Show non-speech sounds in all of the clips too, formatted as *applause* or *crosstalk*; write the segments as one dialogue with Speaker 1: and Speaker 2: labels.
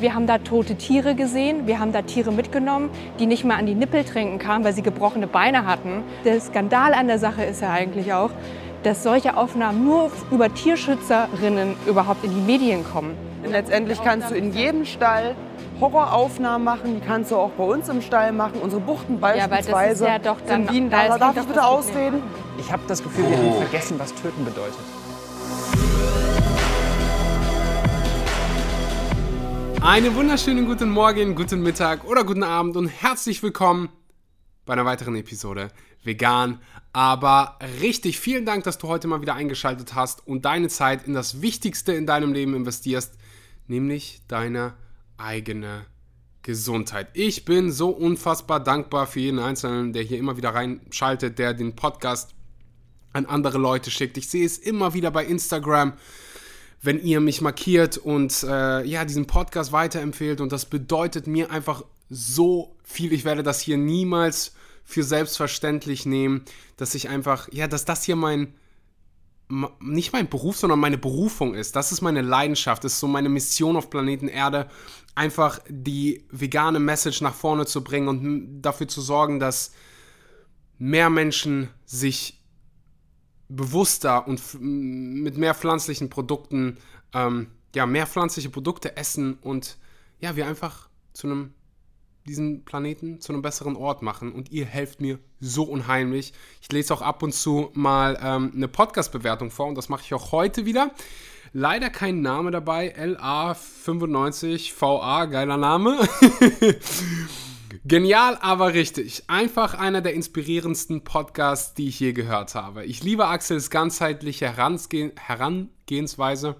Speaker 1: Wir haben da tote Tiere gesehen, wir haben da Tiere mitgenommen, die nicht mehr an die Nippel trinken kamen, weil sie gebrochene Beine hatten. Der Skandal an der Sache ist ja eigentlich auch, dass solche Aufnahmen nur über Tierschützerinnen überhaupt in die Medien kommen.
Speaker 2: Letztendlich kannst du in jedem Stall Horroraufnahmen machen, die kannst du auch bei uns im Stall machen. Unsere Buchten beispielsweise
Speaker 1: Ja, weil das ist ja doch dann-
Speaker 2: sind Bienen.
Speaker 1: da
Speaker 2: Darf ich
Speaker 1: das
Speaker 2: bitte ausreden?
Speaker 3: Ich habe das Gefühl, wir haben vergessen, was töten bedeutet.
Speaker 4: Einen wunderschönen guten Morgen, guten Mittag oder guten Abend und herzlich willkommen bei einer weiteren Episode Vegan. Aber richtig, vielen Dank, dass du heute mal wieder eingeschaltet hast und deine Zeit in das Wichtigste in deinem Leben investierst, nämlich deine eigene Gesundheit. Ich bin so unfassbar dankbar für jeden Einzelnen, der hier immer wieder reinschaltet, der den Podcast an andere Leute schickt. Ich sehe es immer wieder bei Instagram wenn ihr mich markiert und äh, ja, diesen Podcast weiterempfehlt. Und das bedeutet mir einfach so viel. Ich werde das hier niemals für selbstverständlich nehmen, dass ich einfach, ja, dass das hier mein, nicht mein Beruf, sondern meine Berufung ist. Das ist meine Leidenschaft, das ist so meine Mission auf Planeten Erde, einfach die vegane Message nach vorne zu bringen und dafür zu sorgen, dass mehr Menschen sich bewusster und mit mehr pflanzlichen Produkten, ähm, ja, mehr pflanzliche Produkte essen und ja, wir einfach zu einem, diesen Planeten zu einem besseren Ort machen und ihr helft mir so unheimlich. Ich lese auch ab und zu mal ähm, eine Podcast-Bewertung vor und das mache ich auch heute wieder. Leider kein Name dabei, LA95VA, geiler Name. *laughs* Genial, aber richtig. Einfach einer der inspirierendsten Podcasts, die ich je gehört habe. Ich liebe Axels ganzheitliche Herangehen, Herangehensweise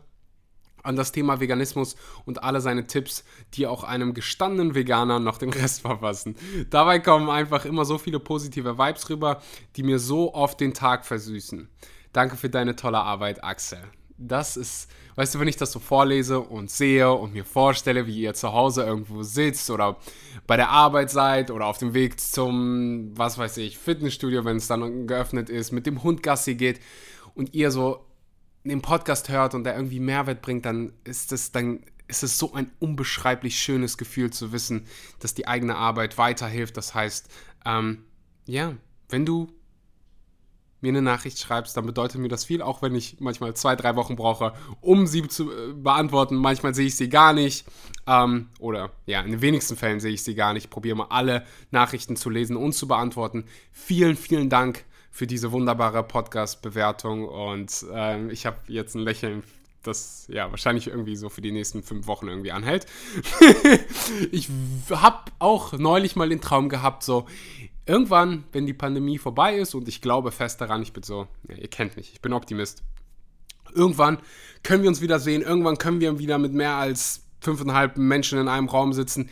Speaker 4: an das Thema Veganismus und alle seine Tipps, die auch einem gestandenen Veganer noch den Rest *laughs* verpassen. Dabei kommen einfach immer so viele positive Vibes rüber, die mir so oft den Tag versüßen. Danke für deine tolle Arbeit, Axel. Das ist, weißt du, wenn ich das so vorlese und sehe und mir vorstelle, wie ihr zu Hause irgendwo sitzt oder bei der Arbeit seid oder auf dem Weg zum, was weiß ich, Fitnessstudio, wenn es dann geöffnet ist, mit dem Hund Gassi geht und ihr so den Podcast hört und der irgendwie Mehrwert bringt, dann ist es dann ist es so ein unbeschreiblich schönes Gefühl zu wissen, dass die eigene Arbeit weiterhilft. Das heißt, ähm, ja, wenn du mir eine Nachricht schreibst, dann bedeutet mir das viel, auch wenn ich manchmal zwei, drei Wochen brauche, um sie zu äh, beantworten. Manchmal sehe ich sie gar nicht. Ähm, oder ja, in den wenigsten Fällen sehe ich sie gar nicht. Ich probiere mal alle Nachrichten zu lesen und zu beantworten. Vielen, vielen Dank für diese wunderbare Podcast-Bewertung und ähm, ich habe jetzt ein Lächeln, das ja wahrscheinlich irgendwie so für die nächsten fünf Wochen irgendwie anhält. *laughs* ich habe auch neulich mal den Traum gehabt, so irgendwann, wenn die Pandemie vorbei ist und ich glaube fest daran, ich bin so, ja, ihr kennt mich, ich bin Optimist. Irgendwann können wir uns wieder sehen, irgendwann können wir wieder mit mehr als fünfeinhalb Menschen in einem Raum sitzen.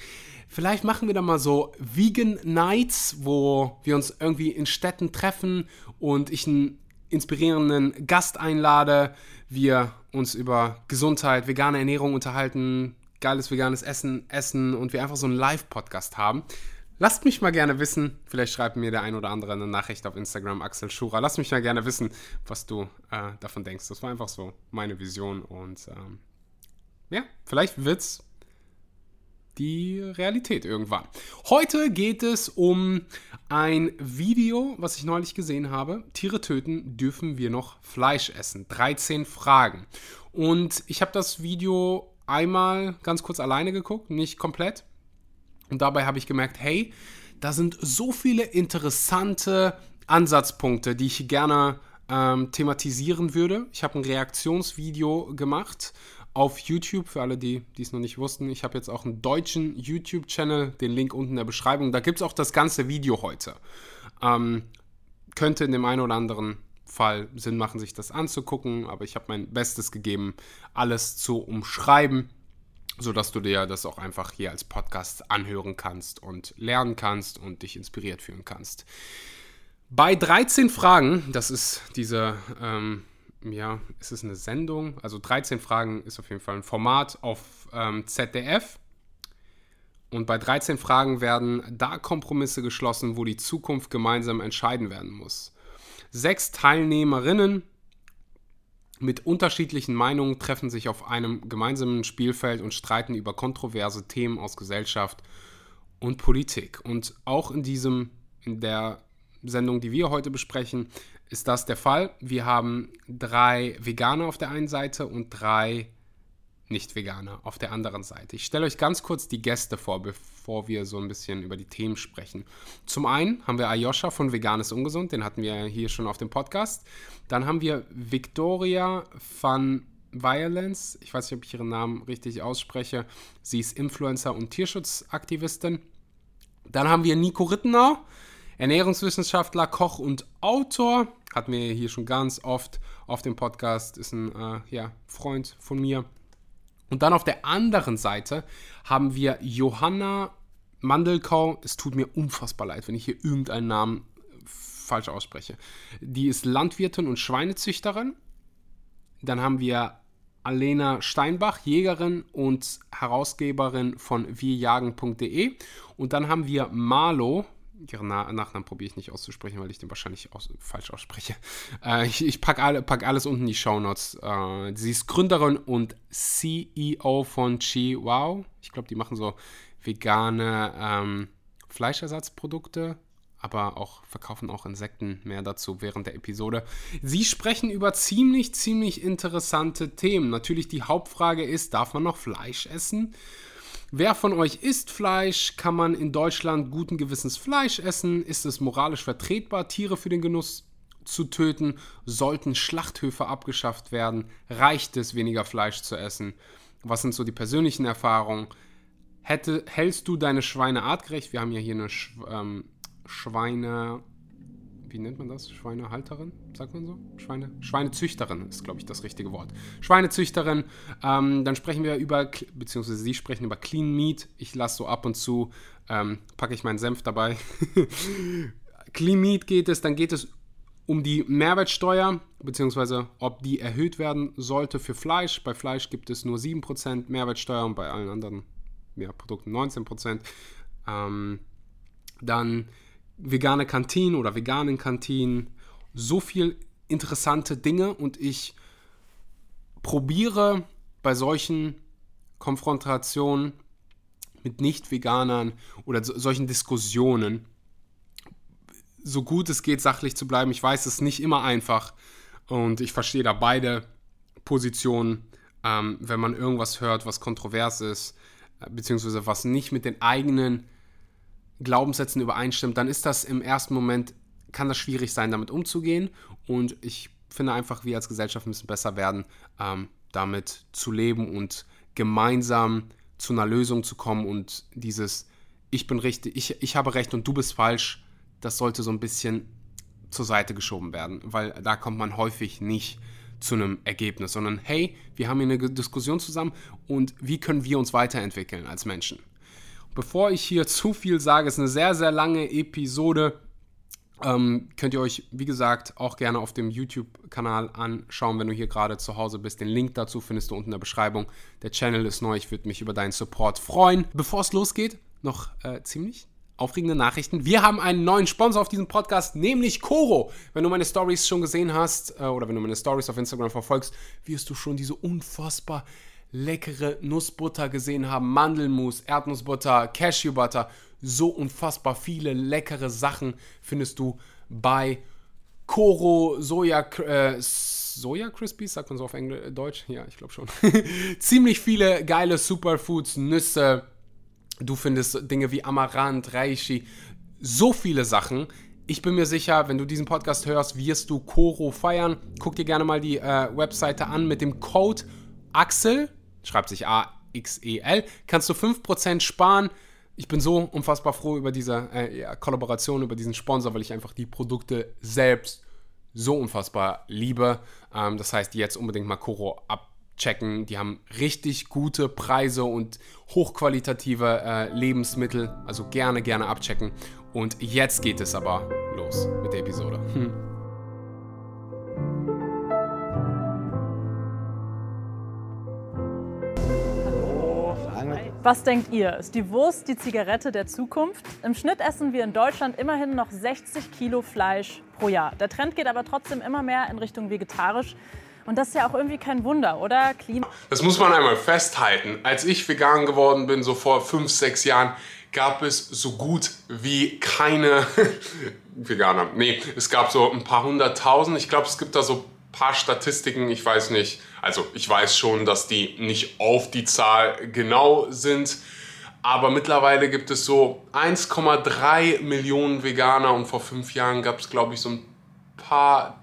Speaker 4: Vielleicht machen wir da mal so Vegan Nights, wo wir uns irgendwie in Städten treffen und ich einen inspirierenden Gast einlade, wir uns über Gesundheit, vegane Ernährung unterhalten, geiles veganes Essen essen und wir einfach so einen Live-Podcast haben. Lasst mich mal gerne wissen, vielleicht schreibt mir der ein oder andere eine Nachricht auf Instagram, Axel Schura. Lasst mich mal gerne wissen, was du äh, davon denkst. Das war einfach so meine Vision und ähm, ja, vielleicht wird's die Realität irgendwann. Heute geht es um ein Video, was ich neulich gesehen habe. Tiere töten, dürfen wir noch Fleisch essen? 13 Fragen. Und ich habe das Video einmal ganz kurz alleine geguckt, nicht komplett. Und dabei habe ich gemerkt, hey, da sind so viele interessante Ansatzpunkte, die ich gerne ähm, thematisieren würde. Ich habe ein Reaktionsvideo gemacht auf YouTube, für alle, die es noch nicht wussten. Ich habe jetzt auch einen deutschen YouTube-Channel, den Link unten in der Beschreibung. Da gibt es auch das ganze Video heute. Ähm, könnte in dem einen oder anderen Fall Sinn machen, sich das anzugucken, aber ich habe mein Bestes gegeben, alles zu umschreiben sodass du dir das auch einfach hier als Podcast anhören kannst und lernen kannst und dich inspiriert fühlen kannst. Bei 13 Fragen, das ist diese, ähm, ja, ist es eine Sendung? Also 13 Fragen ist auf jeden Fall ein Format auf ähm, ZDF. Und bei 13 Fragen werden da Kompromisse geschlossen, wo die Zukunft gemeinsam entscheiden werden muss. Sechs Teilnehmerinnen mit unterschiedlichen Meinungen treffen sich auf einem gemeinsamen Spielfeld und streiten über kontroverse Themen aus Gesellschaft und Politik. Und auch in diesem, in der Sendung, die wir heute besprechen, ist das der Fall. Wir haben drei Veganer auf der einen Seite und drei Nicht-Veganer auf der anderen Seite. Ich stelle euch ganz kurz die Gäste vor, bevor wir so ein bisschen über die Themen sprechen. Zum einen haben wir Ayosha von Veganes Ungesund, den hatten wir hier schon auf dem Podcast. Dann haben wir Victoria van Violence. Ich weiß nicht, ob ich ihren Namen richtig ausspreche. Sie ist Influencer und Tierschutzaktivistin. Dann haben wir Nico Rittenau, Ernährungswissenschaftler, Koch und Autor. Hatten wir hier schon ganz oft auf dem Podcast. Ist ein äh, ja, Freund von mir. Und dann auf der anderen Seite haben wir Johanna Mandelkau. Es tut mir unfassbar leid, wenn ich hier irgendeinen Namen falsch ausspreche. Die ist Landwirtin und Schweinezüchterin. Dann haben wir Alena Steinbach, Jägerin und Herausgeberin von wirjagen.de. Und dann haben wir Marlo, ihren Nachnamen probiere ich nicht auszusprechen, weil ich den wahrscheinlich aus falsch ausspreche. *laughs* Äh, ich ich packe alle, pack alles unten in die Shownotes. Äh, sie ist Gründerin und CEO von Chi Wow. Ich glaube, die machen so vegane ähm, Fleischersatzprodukte aber auch verkaufen auch Insekten. Mehr dazu während der Episode. Sie sprechen über ziemlich, ziemlich interessante Themen. Natürlich die Hauptfrage ist, darf man noch Fleisch essen? Wer von euch isst Fleisch? Kann man in Deutschland guten Gewissens Fleisch essen? Ist es moralisch vertretbar, Tiere für den Genuss zu töten? Sollten Schlachthöfe abgeschafft werden? Reicht es, weniger Fleisch zu essen? Was sind so die persönlichen Erfahrungen? Hätte, hältst du deine Schweine artgerecht? Wir haben ja hier eine ähm, Schweine. Wie nennt man das? Schweinehalterin, sagt man so? Schweine, Schweinezüchterin ist, glaube ich, das richtige Wort. Schweinezüchterin. Ähm, dann sprechen wir über, beziehungsweise Sie sprechen über Clean Meat. Ich lasse so ab und zu, ähm, packe ich meinen Senf dabei. *laughs* Clean Meat geht es, dann geht es um die Mehrwertsteuer, beziehungsweise ob die erhöht werden sollte für Fleisch. Bei Fleisch gibt es nur 7% Mehrwertsteuer und bei allen anderen ja, Produkten 19%. Ähm, dann vegane Kantinen oder veganen Kantinen, so viel interessante Dinge und ich probiere bei solchen Konfrontationen mit Nicht-Veganern oder so, solchen Diskussionen so gut es geht sachlich zu bleiben. Ich weiß, es ist nicht immer einfach und ich verstehe da beide Positionen. Ähm, wenn man irgendwas hört, was kontrovers ist, äh, beziehungsweise was nicht mit den eigenen Glaubenssätzen übereinstimmt, dann ist das im ersten Moment, kann das schwierig sein, damit umzugehen. Und ich finde einfach, wir als Gesellschaft müssen besser werden, ähm, damit zu leben und gemeinsam zu einer Lösung zu kommen und dieses ich bin richtig, ich, ich habe recht und du bist falsch, das sollte so ein bisschen zur Seite geschoben werden, weil da kommt man häufig nicht zu einem Ergebnis, sondern hey, wir haben hier eine Diskussion zusammen und wie können wir uns weiterentwickeln als Menschen? Bevor ich hier zu viel sage, ist eine sehr, sehr lange Episode. Ähm, könnt ihr euch, wie gesagt, auch gerne auf dem YouTube-Kanal anschauen, wenn du hier gerade zu Hause bist. Den Link dazu findest du unten in der Beschreibung. Der Channel ist neu, ich würde mich über deinen Support freuen. Bevor es losgeht, noch äh, ziemlich aufregende Nachrichten. Wir haben einen neuen Sponsor auf diesem Podcast, nämlich Koro. Wenn du meine Stories schon gesehen hast äh, oder wenn du meine Stories auf Instagram verfolgst, wirst du schon diese unfassbar leckere Nussbutter gesehen haben, Mandelmus, Erdnussbutter, Cashewbutter. So unfassbar viele leckere Sachen findest du bei Koro Soja äh, Soja Crispies, sagt man so auf Englisch, äh, Deutsch? Ja, ich glaube schon. *laughs* Ziemlich viele geile Superfoods, Nüsse. Du findest Dinge wie Amaranth, Reishi, so viele Sachen. Ich bin mir sicher, wenn du diesen Podcast hörst, wirst du Koro feiern. Guck dir gerne mal die äh, Webseite an mit dem Code Axel schreibt sich A-X-E-L, kannst du 5% sparen. Ich bin so unfassbar froh über diese äh, ja, Kollaboration, über diesen Sponsor, weil ich einfach die Produkte selbst so unfassbar liebe. Ähm, das heißt, jetzt unbedingt mal Koro abchecken. Die haben richtig gute Preise und hochqualitative äh, Lebensmittel. Also gerne, gerne abchecken. Und jetzt geht es aber los mit der Episode. Hm.
Speaker 5: Was denkt ihr? Ist die Wurst die Zigarette der Zukunft? Im Schnitt essen wir in Deutschland immerhin noch 60 Kilo Fleisch pro Jahr. Der Trend geht aber trotzdem immer mehr in Richtung vegetarisch. Und das ist ja auch irgendwie kein Wunder, oder? Klima.
Speaker 4: Das muss man einmal festhalten. Als ich vegan geworden bin, so vor fünf, sechs Jahren, gab es so gut wie keine *laughs* Veganer. Nee, es gab so ein paar hunderttausend. Ich glaube, es gibt da so paar Statistiken, ich weiß nicht. Also ich weiß schon, dass die nicht auf die Zahl genau sind. Aber mittlerweile gibt es so 1,3 Millionen Veganer und vor fünf Jahren gab es, glaube ich, so ein paar,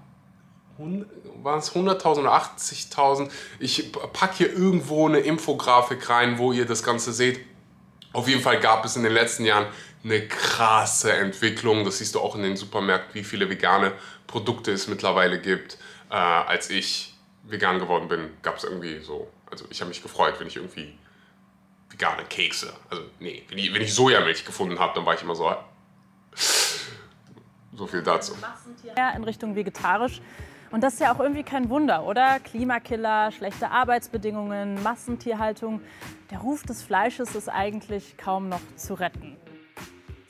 Speaker 4: waren es 100.000 oder 80.000? Ich packe hier irgendwo eine Infografik rein, wo ihr das Ganze seht. Auf jeden Fall gab es in den letzten Jahren eine krasse Entwicklung. Das siehst du auch in den Supermärkten, wie viele vegane Produkte es mittlerweile gibt. Äh, als ich vegan geworden bin, gab es irgendwie so, also ich habe mich gefreut, wenn ich irgendwie vegane Kekse, also nee, wenn ich, wenn ich Sojamilch gefunden habe, dann war ich immer so, so viel dazu.
Speaker 5: In Richtung vegetarisch. Und das ist ja auch irgendwie kein Wunder, oder? Klimakiller, schlechte Arbeitsbedingungen, Massentierhaltung. Der Ruf des Fleisches ist eigentlich kaum noch zu retten.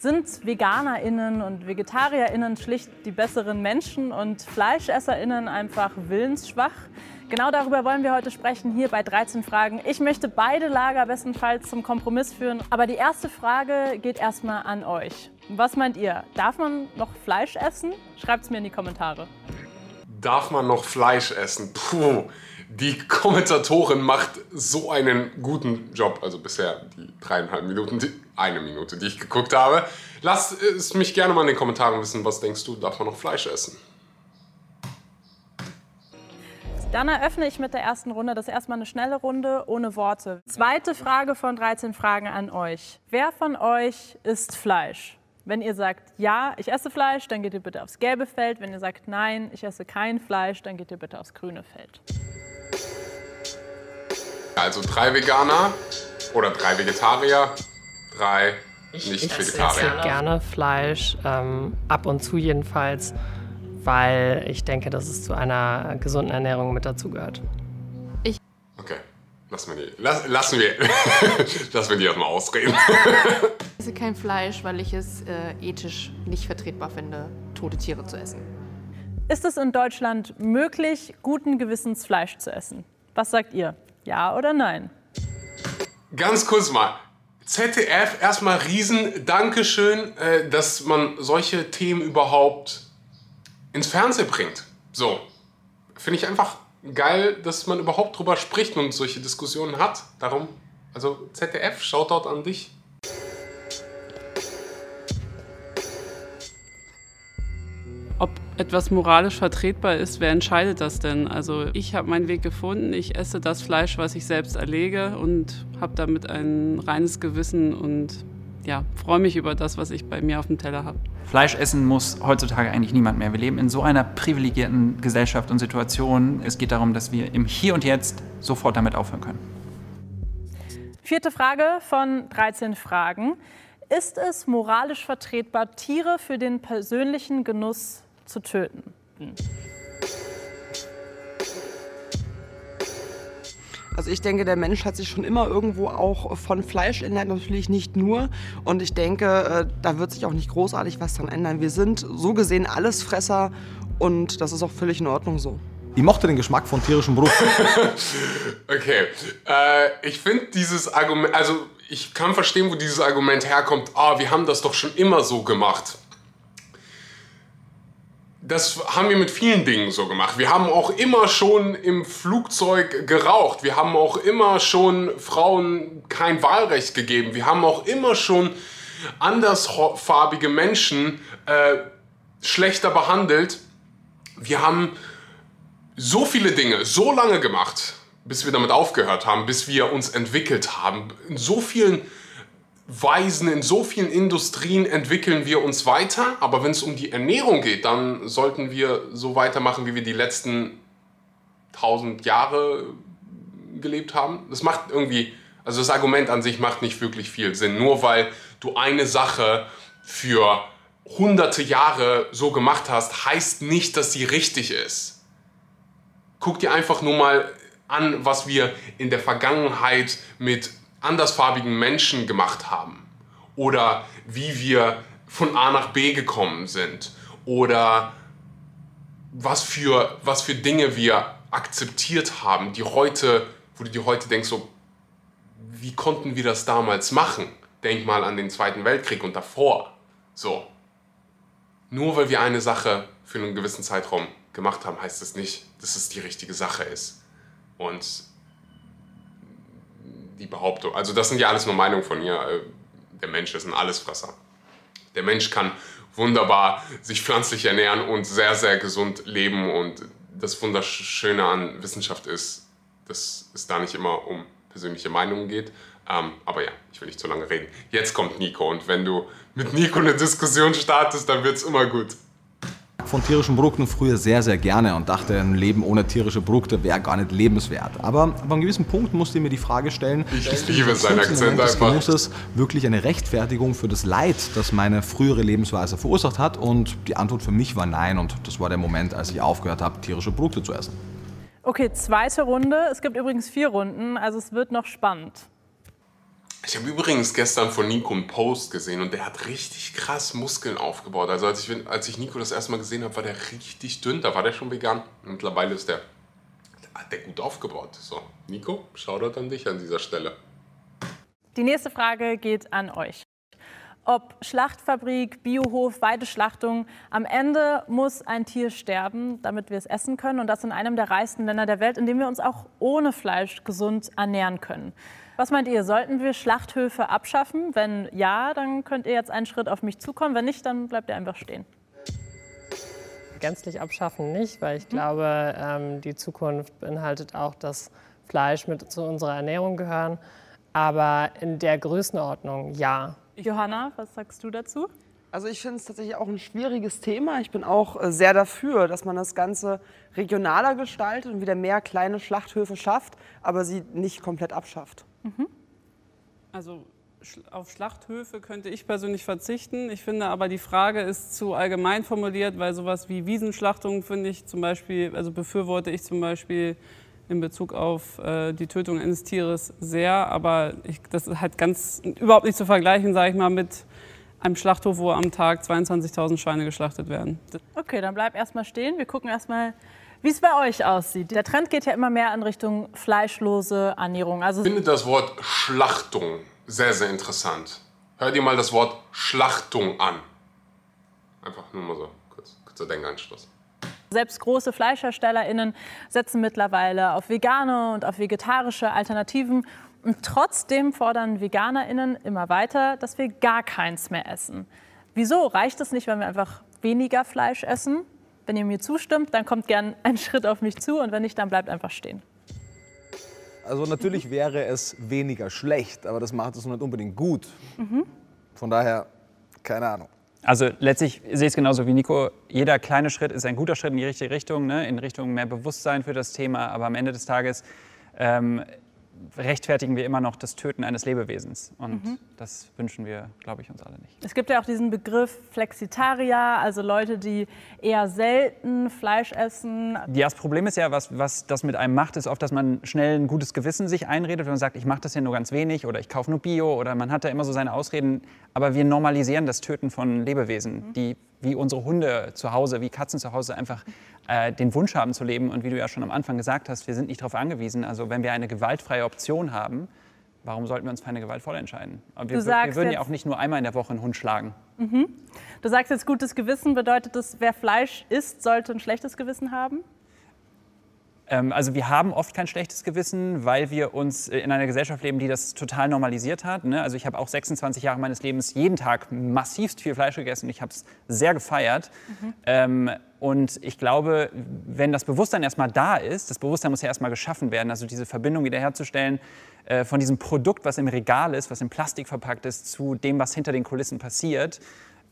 Speaker 5: Sind VeganerInnen und VegetarierInnen schlicht die besseren Menschen und FleischesserInnen einfach willensschwach? Genau darüber wollen wir heute sprechen, hier bei 13 Fragen. Ich möchte beide Lager bestenfalls zum Kompromiss führen. Aber die erste Frage geht erstmal an euch. Was meint ihr? Darf man noch Fleisch essen? Schreibt es mir in die Kommentare.
Speaker 4: Darf man noch Fleisch essen? Puh, die Kommentatorin macht so einen guten Job. Also bisher die dreieinhalb Minuten, die, eine Minute, die ich geguckt habe. Lasst es mich gerne mal in den Kommentaren wissen, was denkst du, darf man noch Fleisch essen?
Speaker 5: Dann eröffne ich mit der ersten Runde. Das ist erstmal eine schnelle Runde ohne Worte. Zweite Frage von 13 Fragen an euch. Wer von euch isst Fleisch? Wenn ihr sagt, ja, ich esse Fleisch, dann geht ihr bitte aufs gelbe Feld. Wenn ihr sagt, nein, ich esse kein Fleisch, dann geht ihr bitte aufs grüne Feld.
Speaker 4: Also drei Veganer oder drei Vegetarier, drei Nicht-Vegetarier.
Speaker 6: Ich esse gerne Fleisch, ähm, ab und zu jedenfalls weil ich denke, dass es zu einer gesunden Ernährung mit dazugehört.
Speaker 4: Okay, lassen wir die, lass, lassen wir, lassen *laughs* wir die erstmal ausreden.
Speaker 7: Ich *laughs* esse kein Fleisch, weil ich es äh, ethisch nicht vertretbar finde, tote Tiere zu essen.
Speaker 5: Ist es in Deutschland möglich, guten Gewissens Fleisch zu essen? Was sagt ihr? Ja oder nein?
Speaker 4: Ganz kurz mal. ZDF, erstmal riesen Dankeschön, äh, dass man solche Themen überhaupt ins Fernsehen bringt. So. Finde ich einfach geil, dass man überhaupt drüber spricht und solche Diskussionen hat. Darum, also ZDF, Shoutout an dich.
Speaker 8: Etwas moralisch vertretbar ist, wer entscheidet das denn? Also ich habe meinen Weg gefunden, ich esse das Fleisch, was ich selbst erlege und habe damit ein reines Gewissen und ja, freue mich über das, was ich bei mir auf dem Teller habe.
Speaker 3: Fleisch essen muss heutzutage eigentlich niemand mehr. Wir leben in so einer privilegierten Gesellschaft und Situation. Es geht darum, dass wir im Hier und Jetzt sofort damit aufhören können.
Speaker 5: Vierte Frage von 13 Fragen. Ist es moralisch vertretbar, Tiere für den persönlichen Genuss zu töten?
Speaker 2: Also ich denke, der Mensch hat sich schon immer irgendwo auch von Fleisch ernährt, natürlich nicht nur. Und ich denke, äh, da wird sich auch nicht großartig was dran ändern. Wir sind so gesehen Allesfresser und das ist auch völlig in Ordnung so.
Speaker 9: Ich mochte den Geschmack von tierischem Bruch. *laughs*
Speaker 4: okay, äh, ich finde dieses Argument, also ich kann verstehen, wo dieses Argument herkommt. Ah, wir haben das doch schon immer so gemacht das haben wir mit vielen Dingen so gemacht. Wir haben auch immer schon im Flugzeug geraucht. Wir haben auch immer schon Frauen kein Wahlrecht gegeben. Wir haben auch immer schon andersfarbige Menschen äh, schlechter behandelt. Wir haben so viele Dinge so lange gemacht, bis wir damit aufgehört haben, bis wir uns entwickelt haben. In so vielen Weisen, in so vielen Industrien entwickeln wir uns weiter, aber wenn es um die Ernährung geht, dann sollten wir so weitermachen, wie wir die letzten tausend Jahre gelebt haben. Das macht irgendwie, also das Argument an sich macht nicht wirklich viel Sinn. Nur weil du eine Sache für hunderte Jahre so gemacht hast, heißt nicht, dass sie richtig ist. Guck dir einfach nur mal an, was wir in der Vergangenheit mit andersfarbigen Menschen gemacht haben oder wie wir von A nach B gekommen sind oder was für, was für Dinge wir
Speaker 10: akzeptiert haben, die heute, wo du dir heute denkst, so, wie konnten wir das damals machen? Denk mal an den Zweiten Weltkrieg und davor. So. Nur weil wir eine Sache für einen gewissen Zeitraum gemacht haben, heißt das nicht, dass es die richtige Sache ist. Und die Behauptung, also das sind ja alles nur Meinungen von mir. Äh, der Mensch ist ein Allesfresser. Der Mensch kann wunderbar sich pflanzlich ernähren und sehr, sehr gesund leben. Und das Wunderschöne an Wissenschaft ist, dass es da nicht immer um persönliche Meinungen geht. Ähm, aber ja, ich will nicht zu lange reden. Jetzt kommt Nico und wenn du mit Nico eine Diskussion startest, dann wird es immer gut
Speaker 9: von tierischen Produkten früher sehr, sehr gerne und dachte, ein Leben ohne tierische Produkte wäre gar nicht lebenswert. Aber ab einem gewissen Punkt musste ich mir die Frage stellen,
Speaker 10: ich liebe seinen Akzent einfach.
Speaker 9: Muss es wirklich eine Rechtfertigung für das Leid, das meine frühere Lebensweise verursacht hat? Und die Antwort für mich war nein und das war der Moment, als ich aufgehört habe, tierische Produkte zu essen.
Speaker 5: Okay, zweite Runde. Es gibt übrigens vier Runden, also es wird noch spannend.
Speaker 10: Ich habe übrigens gestern von Nico einen Post gesehen und der hat richtig krass Muskeln aufgebaut. Also als ich, als ich Nico das erste Mal gesehen habe, war der richtig dünn. Da war der schon vegan. Mittlerweile ist der, hat der gut aufgebaut. So, Nico, Shoutout an dich an dieser Stelle.
Speaker 5: Die nächste Frage geht an euch. Ob Schlachtfabrik, Biohof, Weideschlachtung, am Ende muss ein Tier sterben, damit wir es essen können. Und das in einem der reichsten Länder der Welt, in dem wir uns auch ohne Fleisch gesund ernähren können. Was meint ihr, sollten wir Schlachthöfe abschaffen? Wenn ja, dann könnt ihr jetzt einen Schritt auf mich zukommen. Wenn nicht, dann bleibt ihr einfach stehen.
Speaker 6: Gänzlich abschaffen nicht, weil ich mhm. glaube, ähm, die Zukunft beinhaltet auch, dass Fleisch mit zu unserer Ernährung gehören. Aber in der Größenordnung ja.
Speaker 5: Johanna, was sagst du dazu?
Speaker 2: Also ich finde es tatsächlich auch ein schwieriges Thema. Ich bin auch äh, sehr dafür, dass man das Ganze regionaler gestaltet und wieder mehr kleine Schlachthöfe schafft, aber sie nicht komplett abschafft. Mhm.
Speaker 8: Also auf Schlachthöfe könnte ich persönlich verzichten. Ich finde aber, die Frage ist zu allgemein formuliert, weil sowas wie Wiesenschlachtung finde ich zum Beispiel, also befürworte ich zum Beispiel in Bezug auf äh, die Tötung eines Tieres sehr. Aber ich, das ist halt ganz überhaupt nicht zu vergleichen, sage ich mal, mit einem Schlachthof, wo am Tag 22.000 Schweine geschlachtet werden.
Speaker 5: Okay, dann bleib erstmal stehen. Wir gucken erstmal, wie es bei euch aussieht. Der Trend geht ja immer mehr in Richtung fleischlose Ernährung.
Speaker 10: Also ich finde das Wort Schlachtung sehr, sehr interessant. Hör dir mal das Wort Schlachtung an. Einfach nur mal so kurz, kurzer Denkanstoß.
Speaker 5: Selbst große FleischherstellerInnen setzen mittlerweile auf vegane und auf vegetarische Alternativen. Und trotzdem fordern VeganerInnen immer weiter, dass wir gar keins mehr essen. Wieso? Reicht es nicht, wenn wir einfach weniger Fleisch essen? Wenn ihr mir zustimmt, dann kommt gern ein *laughs* Schritt auf mich zu und wenn nicht, dann bleibt einfach stehen.
Speaker 9: Also natürlich wäre es weniger schlecht, aber das macht es nicht unbedingt gut. Mhm. Von daher, keine Ahnung.
Speaker 3: Also letztlich sehe ich es genauso wie Nico. Jeder kleine Schritt ist ein guter Schritt in die richtige Richtung, ne? in Richtung mehr Bewusstsein für das Thema. Aber am Ende des Tages ähm, rechtfertigen wir immer noch das Töten eines Lebewesens. Und mhm. das wünschen wir, glaube ich, uns alle nicht.
Speaker 5: Es gibt ja auch diesen Begriff Flexitarier, also Leute, die eher selten Fleisch essen.
Speaker 3: Ja, das Problem ist ja, was, was das mit einem macht, ist oft, dass man schnell ein gutes Gewissen sich einredet und sagt, ich mache das ja nur ganz wenig oder ich kaufe nur Bio oder man hat da immer so seine Ausreden. Aber wir normalisieren das Töten von Lebewesen, mhm. die wie unsere Hunde zu Hause, wie Katzen zu Hause einfach äh, den Wunsch haben zu leben. Und wie du ja schon am Anfang gesagt hast, wir sind nicht darauf angewiesen. Also wenn wir eine gewaltfreie Option haben, warum sollten wir uns für eine gewaltvolle entscheiden? Aber wir, wir würden ja auch nicht nur einmal in der Woche einen Hund schlagen. Mhm.
Speaker 5: Du sagst jetzt gutes Gewissen, bedeutet das, wer Fleisch isst, sollte ein schlechtes Gewissen haben?
Speaker 3: Ähm, also wir haben oft kein schlechtes Gewissen, weil wir uns äh, in einer Gesellschaft leben, die das total normalisiert hat. Ne? Also ich habe auch 26 Jahre meines Lebens jeden Tag massivst viel Fleisch gegessen. Ich habe es sehr gefeiert. Mhm. Ähm, und ich glaube, wenn das Bewusstsein erstmal da ist, das Bewusstsein muss ja erstmal geschaffen werden, also diese Verbindung wiederherzustellen äh, von diesem Produkt, was im Regal ist, was in Plastik verpackt ist, zu dem, was hinter den Kulissen passiert,